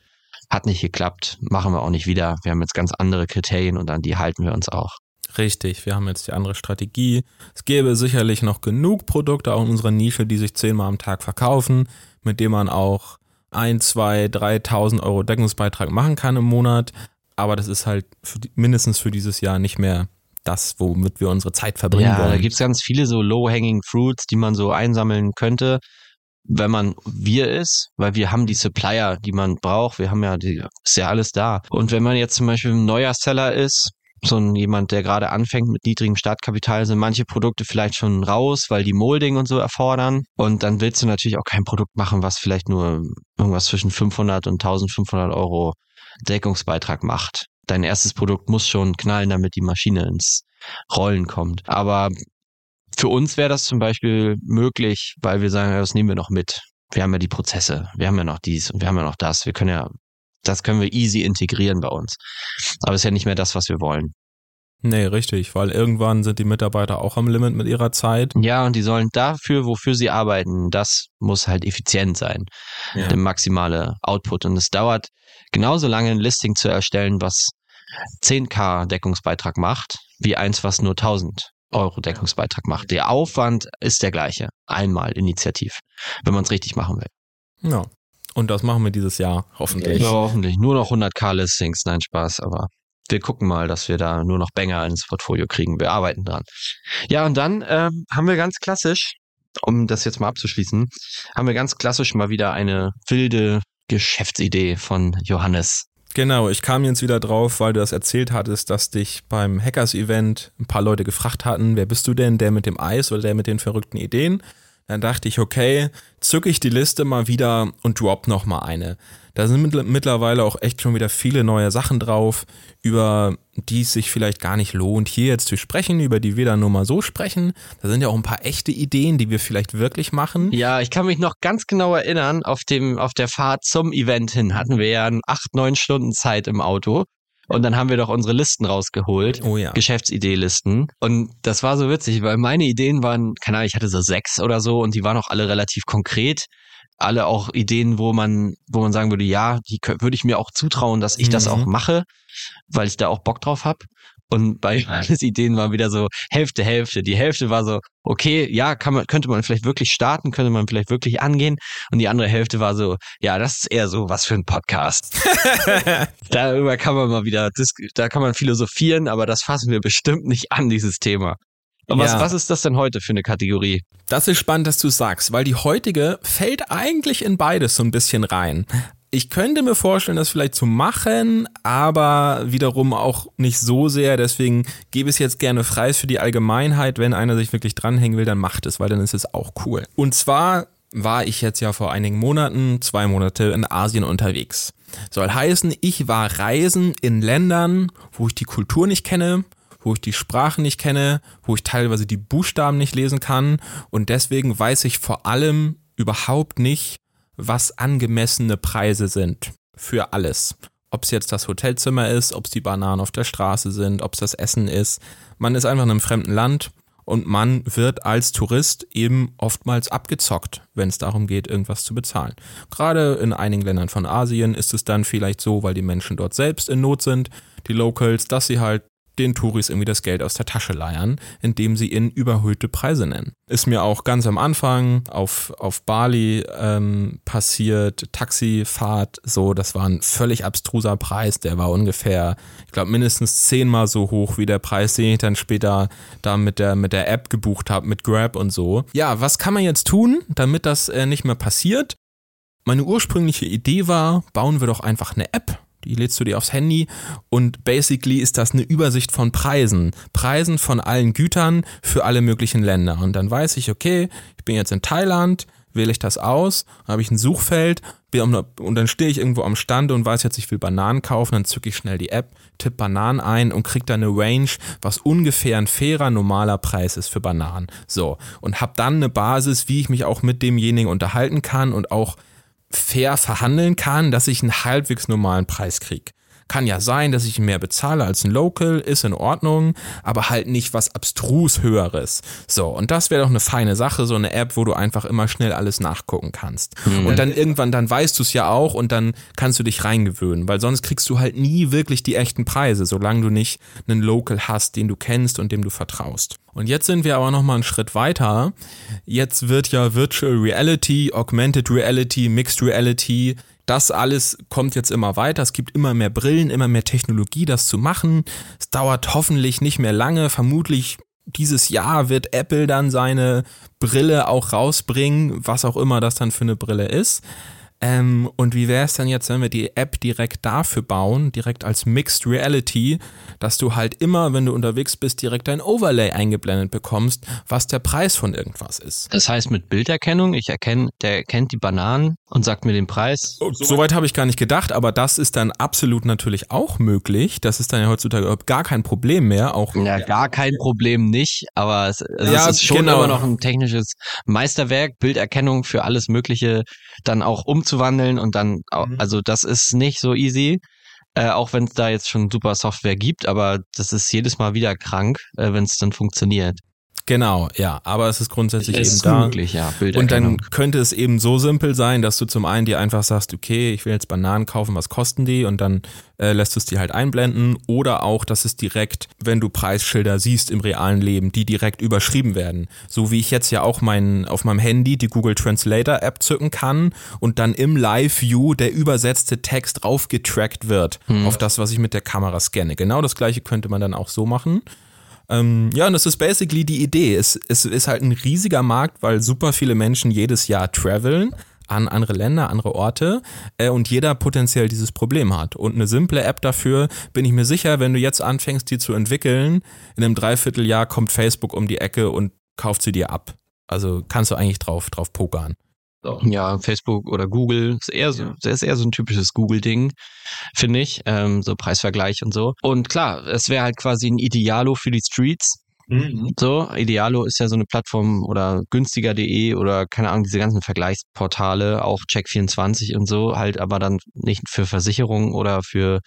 [SPEAKER 1] Hat nicht geklappt, machen wir auch nicht wieder. Wir haben jetzt ganz andere Kriterien und an die halten wir uns auch.
[SPEAKER 2] Richtig, wir haben jetzt die andere Strategie. Es gäbe sicherlich noch genug Produkte auch in unserer Nische, die sich zehnmal am Tag verkaufen, mit denen man auch ein, zwei, 3.000 Euro Deckungsbeitrag machen kann im Monat. Aber das ist halt für die, mindestens für dieses Jahr nicht mehr das, womit wir unsere Zeit verbringen ja, wollen.
[SPEAKER 1] Da gibt es ganz viele so low-hanging fruits, die man so einsammeln könnte, wenn man wir ist, weil wir haben die Supplier, die man braucht. Wir haben ja, die, ist ja alles da. Und wenn man jetzt zum Beispiel ein neuer Seller ist, so ein jemand, der gerade anfängt mit niedrigem Startkapital, sind manche Produkte vielleicht schon raus, weil die Molding und so erfordern. Und dann willst du natürlich auch kein Produkt machen, was vielleicht nur irgendwas zwischen 500 und 1500 Euro Deckungsbeitrag macht. Dein erstes Produkt muss schon knallen, damit die Maschine ins Rollen kommt. Aber für uns wäre das zum Beispiel möglich, weil wir sagen, das nehmen wir noch mit. Wir haben ja die Prozesse, wir haben ja noch dies und wir haben ja noch das. Wir können ja das können wir easy integrieren bei uns. Aber es ist ja nicht mehr das, was wir wollen.
[SPEAKER 2] Nee, richtig, weil irgendwann sind die Mitarbeiter auch am Limit mit ihrer Zeit.
[SPEAKER 1] Ja, und die sollen dafür, wofür sie arbeiten, das muss halt effizient sein. Ja. Der maximale Output. Und es dauert genauso lange, ein Listing zu erstellen, was 10k Deckungsbeitrag macht, wie eins, was nur 1000 Euro Deckungsbeitrag macht. Der Aufwand ist der gleiche. Einmal initiativ, wenn man es richtig machen will.
[SPEAKER 2] Ja. Und das machen wir dieses Jahr, hoffentlich.
[SPEAKER 1] Ja, hoffentlich. Nur noch 100k Listings, nein, Spaß, aber wir gucken mal, dass wir da nur noch Banger ins Portfolio kriegen. Wir arbeiten dran. Ja, und dann ähm, haben wir ganz klassisch, um das jetzt mal abzuschließen, haben wir ganz klassisch mal wieder eine wilde Geschäftsidee von Johannes.
[SPEAKER 2] Genau, ich kam jetzt wieder drauf, weil du das erzählt hattest, dass dich beim Hackers-Event ein paar Leute gefragt hatten, wer bist du denn, der mit dem Eis oder der mit den verrückten Ideen? Dann dachte ich, okay, zücke ich die Liste mal wieder und drop noch mal eine. Da sind mittlerweile auch echt schon wieder viele neue Sachen drauf, über die es sich vielleicht gar nicht lohnt, hier jetzt zu sprechen, über die wir dann nur mal so sprechen. Da sind ja auch ein paar echte Ideen, die wir vielleicht wirklich machen.
[SPEAKER 1] Ja, ich kann mich noch ganz genau erinnern, auf dem, auf der Fahrt zum Event hin hatten wir ja acht, neun Stunden Zeit im Auto. Und dann haben wir doch unsere Listen rausgeholt. Oh ja. Geschäftsidee-Listen. Und das war so witzig, weil meine Ideen waren, keine Ahnung, ich hatte so sechs oder so und die waren auch alle relativ konkret. Alle auch Ideen, wo man, wo man sagen würde, ja, die würde ich mir auch zutrauen, dass ich mhm. das auch mache, weil ich da auch Bock drauf habe. Und bei Johannes Ideen war wieder so Hälfte, Hälfte. Die Hälfte war so, okay, ja, kann man, könnte man vielleicht wirklich starten, könnte man vielleicht wirklich angehen. Und die andere Hälfte war so, ja, das ist eher so was für ein Podcast. Darüber kann man mal wieder, da kann man philosophieren, aber das fassen wir bestimmt nicht an, dieses Thema. Und was, ja. was ist das denn heute für eine Kategorie?
[SPEAKER 2] Das ist spannend, dass du sagst, weil die heutige fällt eigentlich in beides so ein bisschen rein ich könnte mir vorstellen, das vielleicht zu machen, aber wiederum auch nicht so sehr. Deswegen gebe es jetzt gerne frei für die Allgemeinheit. Wenn einer sich wirklich dranhängen will, dann macht es, weil dann ist es auch cool. Und zwar war ich jetzt ja vor einigen Monaten, zwei Monate in Asien unterwegs. Soll heißen, ich war reisen in Ländern, wo ich die Kultur nicht kenne, wo ich die Sprache nicht kenne, wo ich teilweise die Buchstaben nicht lesen kann und deswegen weiß ich vor allem überhaupt nicht, was angemessene Preise sind für alles. Ob es jetzt das Hotelzimmer ist, ob es die Bananen auf der Straße sind, ob es das Essen ist. Man ist einfach in einem fremden Land und man wird als Tourist eben oftmals abgezockt, wenn es darum geht, irgendwas zu bezahlen. Gerade in einigen Ländern von Asien ist es dann vielleicht so, weil die Menschen dort selbst in Not sind, die Locals, dass sie halt den Touris irgendwie das Geld aus der Tasche leiern, indem sie ihnen überhöhte Preise nennen. Ist mir auch ganz am Anfang auf, auf Bali ähm, passiert, Taxifahrt, so, das war ein völlig abstruser Preis, der war ungefähr, ich glaube, mindestens zehnmal so hoch wie der Preis, den ich dann später da mit der, mit der App gebucht habe, mit Grab und so. Ja, was kann man jetzt tun, damit das äh, nicht mehr passiert? Meine ursprüngliche Idee war, bauen wir doch einfach eine App Die lädst du dir aufs Handy und basically ist das eine Übersicht von Preisen. Preisen von allen Gütern für alle möglichen Länder. Und dann weiß ich, okay, ich bin jetzt in Thailand, wähle ich das aus, habe ich ein Suchfeld und dann stehe ich irgendwo am Stand und weiß jetzt, ich will Bananen kaufen, dann zücke ich schnell die App, tippe Bananen ein und kriege dann eine Range, was ungefähr ein fairer, normaler Preis ist für Bananen. So, und habe dann eine Basis, wie ich mich auch mit demjenigen unterhalten kann und auch fair verhandeln kann, dass ich einen halbwegs normalen Preis kriege. Kann ja sein, dass ich mehr bezahle als ein Local, ist in Ordnung, aber halt nicht was abstrus höheres. So, und das wäre doch eine feine Sache, so eine App, wo du einfach immer schnell alles nachgucken kannst. Mhm. Und dann irgendwann, dann weißt du es ja auch und dann kannst du dich reingewöhnen, weil sonst kriegst du halt nie wirklich die echten Preise, solange du nicht einen Local hast, den du kennst und dem du vertraust. Und jetzt sind wir aber noch mal einen Schritt weiter. Jetzt wird ja Virtual Reality, Augmented Reality, Mixed Reality das alles kommt jetzt immer weiter. Es gibt immer mehr Brillen, immer mehr Technologie, das zu machen. Es dauert hoffentlich nicht mehr lange. Vermutlich dieses Jahr wird Apple dann seine Brille auch rausbringen, was auch immer das dann für eine Brille ist. Ähm, und wie wäre es dann jetzt, wenn wir die App direkt dafür bauen, direkt als Mixed Reality, dass du halt immer, wenn du unterwegs bist, direkt ein Overlay eingeblendet bekommst, was der Preis von irgendwas ist.
[SPEAKER 1] Das heißt mit Bilderkennung, ich erkenne, der erkennt die Bananen und sagt mir den Preis.
[SPEAKER 2] Oh, Soweit habe ich gar nicht gedacht, aber das ist dann absolut natürlich auch möglich. Das ist dann ja heutzutage gar kein Problem mehr. Auch
[SPEAKER 1] ja, gar kein Problem nicht, aber es, also ja, es ist schon genau. immer noch ein technisches Meisterwerk, Bilderkennung für alles Mögliche dann auch umzuwandeln und dann, mhm. also das ist nicht so easy. Äh, auch wenn es da jetzt schon super Software gibt, aber das ist jedes Mal wieder krank, äh, wenn es dann funktioniert.
[SPEAKER 2] Genau, ja, aber es ist grundsätzlich
[SPEAKER 1] es
[SPEAKER 2] eben
[SPEAKER 1] ist
[SPEAKER 2] da.
[SPEAKER 1] Möglich, ja,
[SPEAKER 2] und dann könnte es eben so simpel sein, dass du zum einen dir einfach sagst, okay, ich will jetzt Bananen kaufen, was kosten die? Und dann äh, lässt du es dir halt einblenden. Oder auch, dass es direkt, wenn du Preisschilder siehst im realen Leben, die direkt überschrieben werden. So wie ich jetzt ja auch mein, auf meinem Handy die Google Translator App zücken kann und dann im Live-View der übersetzte Text draufgetrackt wird hm. auf das, was ich mit der Kamera scanne. Genau das gleiche könnte man dann auch so machen. Ähm, ja, und das ist basically die Idee. Es, es ist halt ein riesiger Markt, weil super viele Menschen jedes Jahr traveln an andere Länder, andere Orte äh, und jeder potenziell dieses Problem hat. Und eine simple App dafür, bin ich mir sicher, wenn du jetzt anfängst, die zu entwickeln, in einem Dreivierteljahr kommt Facebook um die Ecke und kauft sie dir ab. Also kannst du eigentlich drauf, drauf pokern.
[SPEAKER 1] So. Ja, Facebook oder Google ist eher so, das ist eher so ein typisches Google-Ding, finde ich. Ähm, so Preisvergleich und so. Und klar, es wäre halt quasi ein Idealo für die Streets. Mhm. So, Idealo ist ja so eine Plattform oder günstiger.de oder keine Ahnung, diese ganzen Vergleichsportale, auch Check24 und so, halt aber dann nicht für Versicherungen oder für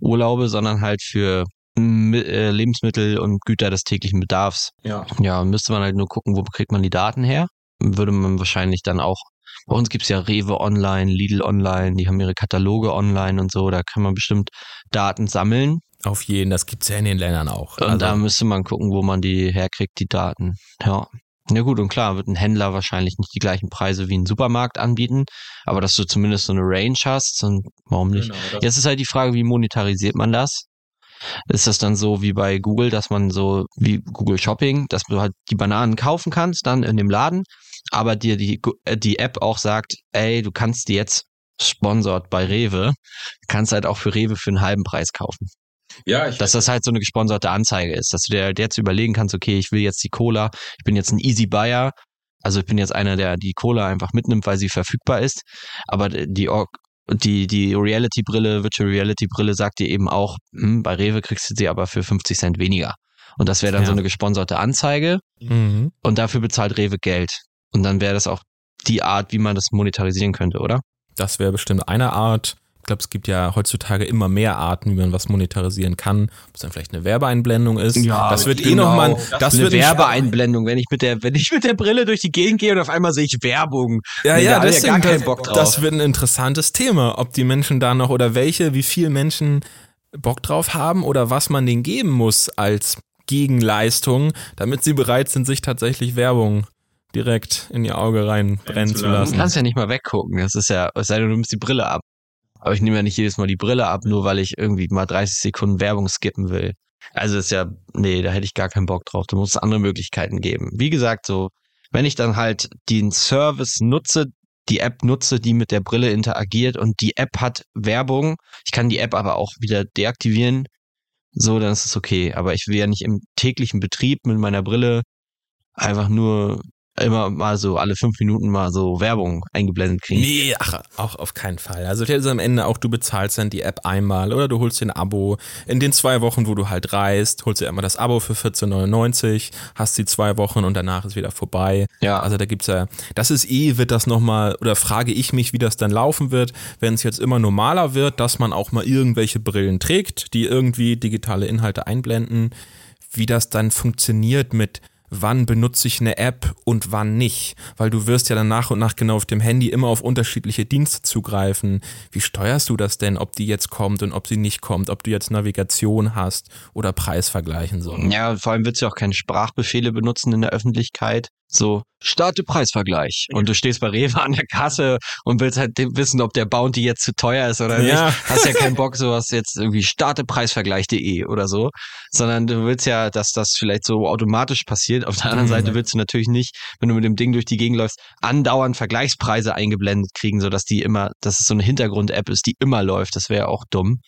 [SPEAKER 1] Urlaube, sondern halt für äh, Lebensmittel und Güter des täglichen Bedarfs.
[SPEAKER 2] Ja.
[SPEAKER 1] Ja, müsste man halt nur gucken, wo kriegt man die Daten her. Würde man wahrscheinlich dann auch bei uns gibt's ja Rewe online, Lidl online, die haben ihre Kataloge online und so, da kann man bestimmt Daten sammeln.
[SPEAKER 2] Auf jeden, das gibt's ja in den Ländern auch.
[SPEAKER 1] Und also. da müsste man gucken, wo man die herkriegt, die Daten. Ja. Ja gut, und klar, wird ein Händler wahrscheinlich nicht die gleichen Preise wie ein Supermarkt anbieten, aber dass du zumindest so eine Range hast, und warum nicht? Genau, Jetzt ist halt die Frage, wie monetarisiert man das? Ist das dann so wie bei Google, dass man so wie Google Shopping, dass du halt die Bananen kaufen kannst dann in dem Laden aber dir die, äh, die App auch sagt, ey, du kannst die jetzt sponsort bei Rewe, kannst halt auch für Rewe für einen halben Preis kaufen. Ja, ich dass das halt so eine gesponserte Anzeige ist, dass du dir halt jetzt überlegen kannst, okay, ich will jetzt die Cola, ich bin jetzt ein Easy Buyer, also ich bin jetzt einer, der die Cola einfach mitnimmt, weil sie verfügbar ist, aber die die, die Reality-Brille, Virtual Reality-Brille sagt dir eben auch, hm, bei Rewe kriegst du sie aber für 50 Cent weniger. Und das wäre dann ja. so eine gesponserte Anzeige. Mhm. Und dafür bezahlt Rewe Geld. Und dann wäre das auch die Art, wie man das monetarisieren könnte, oder?
[SPEAKER 2] Das wäre bestimmt eine Art. Ich glaube, es gibt ja heutzutage immer mehr Arten, wie man was monetarisieren kann. Ob es dann vielleicht eine Werbeeinblendung ist.
[SPEAKER 1] Ja,
[SPEAKER 2] das wird
[SPEAKER 1] genau.
[SPEAKER 2] eh nochmal.
[SPEAKER 1] Das, das eine Werbeeinblendung, wenn ich mit der, wenn ich mit der Brille durch die Gegend gehe und auf einmal sehe ich Werbung.
[SPEAKER 2] Ja, ja, das ja gar keinen Bock drauf. Das wird ein interessantes Thema, ob die Menschen da noch oder welche, wie viele Menschen Bock drauf haben oder was man denen geben muss als Gegenleistung, damit sie bereit sind, sich tatsächlich Werbung direkt in ihr Auge reinbrennen zu lassen.
[SPEAKER 1] Du kannst ja nicht mal weggucken. Das ist ja, es sei denn, du nimmst die Brille ab. Aber ich nehme ja nicht jedes Mal die Brille ab, nur weil ich irgendwie mal 30 Sekunden Werbung skippen will. Also ist ja, nee, da hätte ich gar keinen Bock drauf. Da muss es andere Möglichkeiten geben. Wie gesagt, so, wenn ich dann halt den Service nutze, die App nutze, die mit der Brille interagiert und die App hat Werbung. Ich kann die App aber auch wieder deaktivieren. So, dann ist es okay. Aber ich will ja nicht im täglichen Betrieb mit meiner Brille einfach nur immer mal so alle fünf Minuten mal so Werbung eingeblendet kriegen.
[SPEAKER 2] Nee, ach, auch auf keinen Fall. Also vielleicht ist am Ende auch, du bezahlst dann die App einmal oder du holst dir ein Abo. In den zwei Wochen, wo du halt reist, holst dir einmal das Abo für 14,99, hast die zwei Wochen und danach ist wieder vorbei.
[SPEAKER 1] Ja.
[SPEAKER 2] Also da gibt's ja, das ist eh, wird das nochmal, oder frage ich mich, wie das dann laufen wird, wenn es jetzt immer normaler wird, dass man auch mal irgendwelche Brillen trägt, die irgendwie digitale Inhalte einblenden, wie das dann funktioniert mit wann benutze ich eine App und wann nicht. Weil du wirst ja dann nach und nach genau auf dem Handy immer auf unterschiedliche Dienste zugreifen. Wie steuerst du das denn, ob die jetzt kommt und ob sie nicht kommt, ob du jetzt Navigation hast oder Preis vergleichen so.
[SPEAKER 1] Ja, vor allem wird sie auch keine Sprachbefehle benutzen in der Öffentlichkeit. So, starte Preisvergleich. Und du stehst bei Rewe an der Kasse und willst halt wissen, ob der Bounty jetzt zu teuer ist oder
[SPEAKER 2] Ja.
[SPEAKER 1] nicht. Hast ja keinen Bock, sowas jetzt irgendwie starte Preisvergleich.de oder so. Sondern du willst ja, dass das vielleicht so automatisch passiert. Auf der anderen
[SPEAKER 2] Mhm.
[SPEAKER 1] Seite willst du natürlich nicht, wenn du mit dem Ding durch die Gegend läufst, andauernd Vergleichspreise eingeblendet kriegen, sodass die immer, dass es so eine Hintergrund-App ist, die immer läuft. Das wäre ja auch dumm.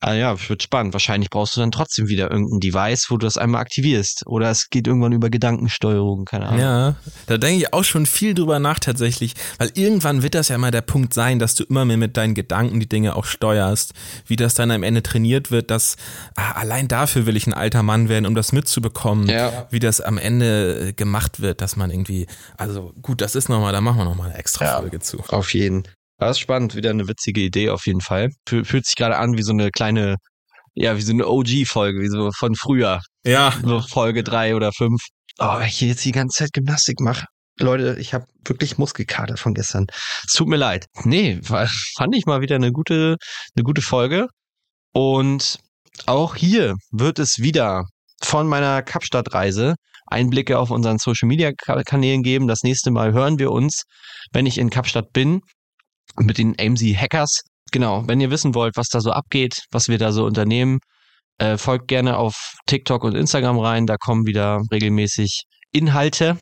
[SPEAKER 1] Ah ja, wird spannend. Wahrscheinlich brauchst du dann trotzdem wieder irgendein Device, wo du das einmal aktivierst. Oder es geht irgendwann über Gedankensteuerung, keine Ahnung.
[SPEAKER 2] Ja, da denke ich auch schon viel drüber nach tatsächlich, weil irgendwann wird das ja mal der Punkt sein, dass du immer mehr mit deinen Gedanken die Dinge auch steuerst, wie das dann am Ende trainiert wird, dass ah, allein dafür will ich ein alter Mann werden, um das mitzubekommen,
[SPEAKER 1] Ja.
[SPEAKER 2] wie das am Ende äh, gemacht wird, dass man irgendwie, also gut, das ist nochmal, da machen wir nochmal eine extra
[SPEAKER 1] Ja.
[SPEAKER 2] Folge zu.
[SPEAKER 1] Auf jeden. Das ist spannend, wieder eine witzige Idee auf jeden Fall. Fü- Fühlt sich gerade an wie so eine kleine, ja, wie so eine OG-Folge, wie so von früher.
[SPEAKER 2] Ja,
[SPEAKER 1] So Folge drei oder fünf. Oh, wenn ich hier jetzt die ganze Zeit Gymnastik mache. Leute, ich habe wirklich Muskelkater von gestern. Es tut mir leid. Nee, fand ich mal wieder eine gute, eine gute Folge. Und auch hier wird es wieder von meiner Kapstadt-Reise Einblicke auf unseren Social-Media-Kanälen geben. Das nächste Mal hören wir uns, wenn ich in Kapstadt bin, mit den AMC Hackers. Genau, wenn ihr wissen wollt, was da so abgeht, was wir da so unternehmen, äh, folgt gerne auf TikTok und Instagram rein. Da kommen wieder regelmäßig Inhalte.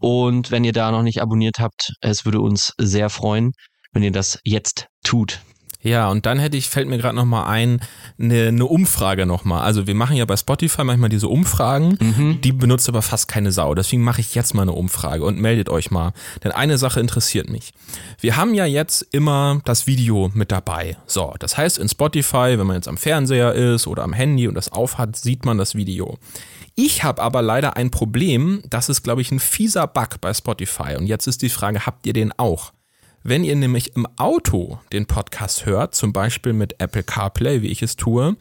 [SPEAKER 1] Und wenn ihr da noch nicht abonniert habt, es würde uns sehr freuen, wenn ihr das jetzt tut.
[SPEAKER 2] Ja, und dann hätte ich, fällt mir gerade nochmal ein, eine, eine Umfrage nochmal. Also wir machen ja bei Spotify manchmal diese Umfragen,
[SPEAKER 1] Mhm.
[SPEAKER 2] die benutzt aber fast keine Sau. Deswegen mache ich jetzt mal eine Umfrage und meldet euch mal. Denn eine Sache interessiert mich. Wir haben ja jetzt immer das Video mit dabei. So, das heißt in Spotify, wenn man jetzt am Fernseher ist oder am Handy und das aufhat, sieht man das Video. Ich habe aber leider ein Problem, das ist, glaube ich, ein fieser Bug bei Spotify. Und jetzt ist die Frage, habt ihr den auch? Wenn ihr nämlich im Auto den Podcast hört, zum Beispiel mit Apple CarPlay, wie ich es tue,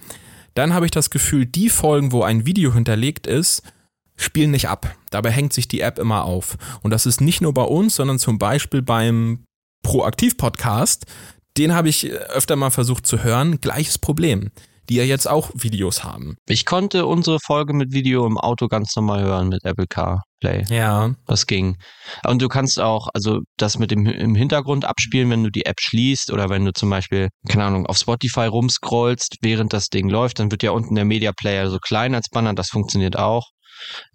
[SPEAKER 2] dann habe ich das Gefühl, die Folgen, wo ein Video hinterlegt ist, spielen nicht ab. Dabei hängt sich die App immer auf. Und das ist nicht nur bei uns, sondern zum Beispiel beim Proaktiv-Podcast. Den habe ich öfter mal versucht zu hören. Gleiches Problem. Die ja jetzt auch Videos haben.
[SPEAKER 1] Ich konnte unsere Folge mit Video im Auto ganz normal hören mit Apple CarPlay.
[SPEAKER 2] Ja.
[SPEAKER 1] Das ging. Und du kannst auch, also das mit dem im Hintergrund abspielen, wenn du die App schließt oder wenn du zum Beispiel, keine Ahnung, auf Spotify rumscrollst, während das Ding läuft, dann wird ja unten der Media Player so klein als Banner, das funktioniert auch.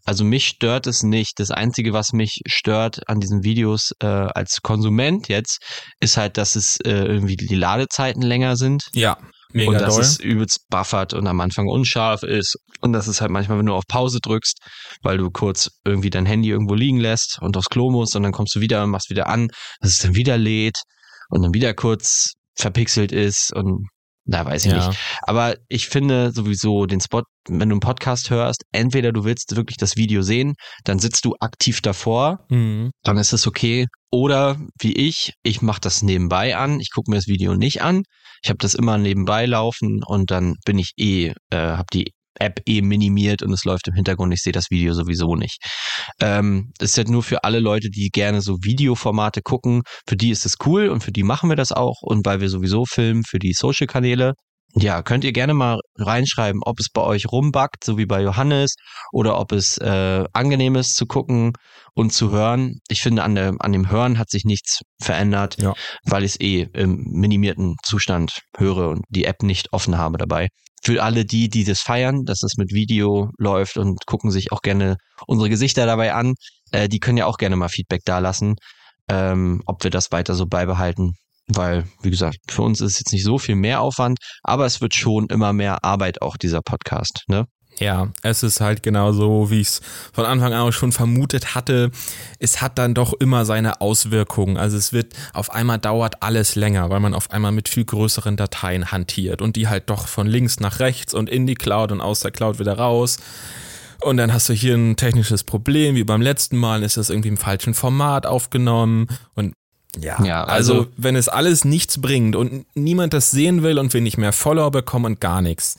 [SPEAKER 1] Also mich stört es nicht. Das Einzige, was mich stört an diesen Videos äh, als Konsument jetzt, ist halt, dass es äh, irgendwie die Ladezeiten länger sind
[SPEAKER 2] Ja. Mega
[SPEAKER 1] und dass
[SPEAKER 2] doll.
[SPEAKER 1] es übelst buffert und am Anfang unscharf ist. Und das ist halt manchmal, wenn du auf Pause drückst, weil du kurz irgendwie dein Handy irgendwo liegen lässt und aufs Klo musst und dann kommst du wieder und machst wieder an, dass es dann wieder lädt und dann wieder kurz verpixelt ist und na, weiß ich
[SPEAKER 2] ja.
[SPEAKER 1] nicht. Aber ich finde sowieso den Spot, wenn du einen Podcast hörst, entweder du willst wirklich das Video sehen, dann sitzt du aktiv davor
[SPEAKER 2] Mhm.
[SPEAKER 1] dann ist es okay. Oder wie ich, ich mache das nebenbei an, ich gucke mir das Video nicht an, ich habe das immer nebenbei laufen und dann bin ich eh, äh, habe die App eh minimiert und es läuft im Hintergrund, ich sehe das Video sowieso nicht. Ähm, das ist halt nur für alle Leute, die gerne so Videoformate gucken, für die ist es cool und für die machen wir das auch und weil wir sowieso filmen für die Social-Kanäle. Ja, könnt ihr gerne mal reinschreiben, ob es bei euch rumbackt, so wie bei Johannes, oder ob es äh, angenehm ist zu gucken und zu hören. Ich finde, an, der, an dem Hören hat sich nichts verändert,
[SPEAKER 2] Ja.
[SPEAKER 1] weil ich es eh im minimierten Zustand höre und die App nicht offen habe dabei. Für alle die, die das feiern, dass es mit Video läuft und gucken sich auch gerne unsere Gesichter dabei an, äh, die können ja auch gerne mal Feedback dalassen. ähm, ob wir das weiter so beibehalten. Weil, wie gesagt, für uns ist jetzt nicht so viel mehr Aufwand, aber es wird schon immer mehr Arbeit auch dieser Podcast, ne?
[SPEAKER 2] Ja, es ist halt genau so, wie ich es von Anfang an auch schon vermutet hatte. Es hat dann doch immer seine Auswirkungen. Also es wird auf einmal dauert alles länger, weil man auf einmal mit viel größeren Dateien hantiert und die halt doch von links nach rechts und in die Cloud und aus der Cloud wieder raus. Und dann hast du hier ein technisches Problem, wie beim letzten Mal ist das irgendwie im falschen Format aufgenommen und ja,
[SPEAKER 1] Ja,
[SPEAKER 2] also,
[SPEAKER 1] also-
[SPEAKER 2] wenn es alles nichts bringt und niemand das sehen will und wir nicht mehr Follower bekommen und gar nichts,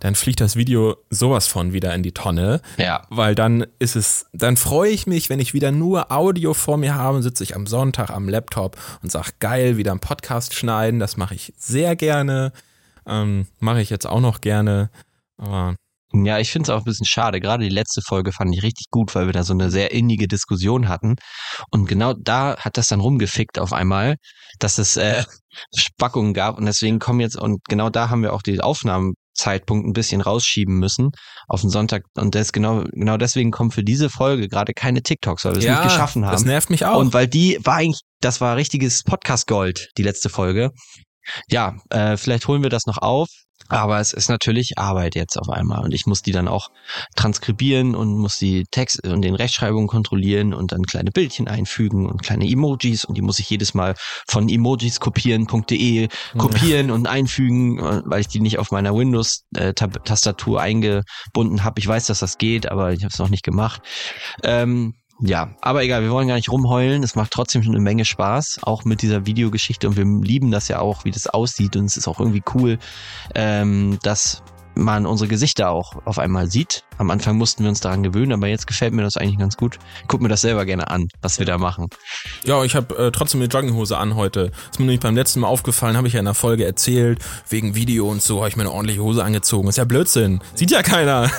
[SPEAKER 2] dann fliegt das Video sowas von wieder in die Tonne.
[SPEAKER 1] Ja.
[SPEAKER 2] Weil dann ist es, dann freue ich mich, wenn ich wieder nur Audio vor mir habe, sitze ich am Sonntag am Laptop und sage, geil, wieder einen Podcast schneiden. Das mache ich sehr gerne. Ähm, mache ich jetzt auch noch gerne. Aber
[SPEAKER 1] Ja, ich finde es auch ein bisschen schade. Gerade die letzte Folge fand ich richtig gut, weil wir da so eine sehr innige Diskussion hatten. Und genau da hat das dann rumgefickt auf einmal, dass es äh, Spackungen gab. Und deswegen kommen jetzt, und genau da haben wir auch die Aufnahmezeitpunkt ein bisschen rausschieben müssen auf den Sonntag. Und das genau, genau deswegen kommen für diese Folge gerade keine TikToks, weil wir es nicht geschaffen haben.
[SPEAKER 2] das nervt mich auch.
[SPEAKER 1] Und weil die war eigentlich, das war richtiges Podcast-Gold, die letzte Folge. Ja, äh, vielleicht holen wir das noch auf, aber es ist natürlich Arbeit jetzt auf einmal und ich muss die dann auch transkribieren und muss die Text und den Rechtschreibungen kontrollieren und dann kleine Bildchen einfügen und kleine Emojis und die muss ich jedes Mal von emojiskopieren.de kopieren und einfügen, äh, weil ich die nicht auf meiner Windows-Tastatur eingebunden habe. Ich weiß, dass das geht, aber ich habe es noch nicht gemacht. Ähm, ja, aber egal, wir wollen gar nicht rumheulen. Es macht trotzdem schon eine Menge Spaß, auch mit dieser Videogeschichte. Und wir lieben das ja auch, wie das aussieht. Und es ist auch irgendwie cool, ähm, dass man unsere Gesichter auch auf einmal sieht. Am Anfang mussten wir uns daran gewöhnen, aber jetzt gefällt mir das eigentlich ganz gut. Guck mir das selber gerne an, was wir da machen.
[SPEAKER 2] Ja, ich habe äh, trotzdem eine Jogginghose an heute. Ist mir nämlich beim letzten Mal aufgefallen, habe ich ja in der Folge erzählt, wegen Video und so habe ich mir eine ordentliche Hose angezogen. Ist ja Blödsinn. Sieht ja keiner.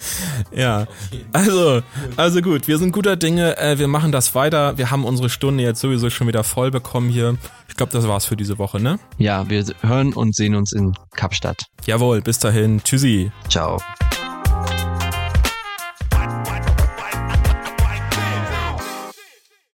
[SPEAKER 2] ja. Also, also gut, wir sind guter Dinge. Äh, wir machen das weiter. Wir haben unsere Stunde jetzt sowieso schon wieder voll bekommen hier. Ich glaube, das war's für diese Woche, ne?
[SPEAKER 1] Ja, wir hören und sehen uns in Kapstadt.
[SPEAKER 2] Jawohl, bis dahin. Tschüssi.
[SPEAKER 1] Ciao.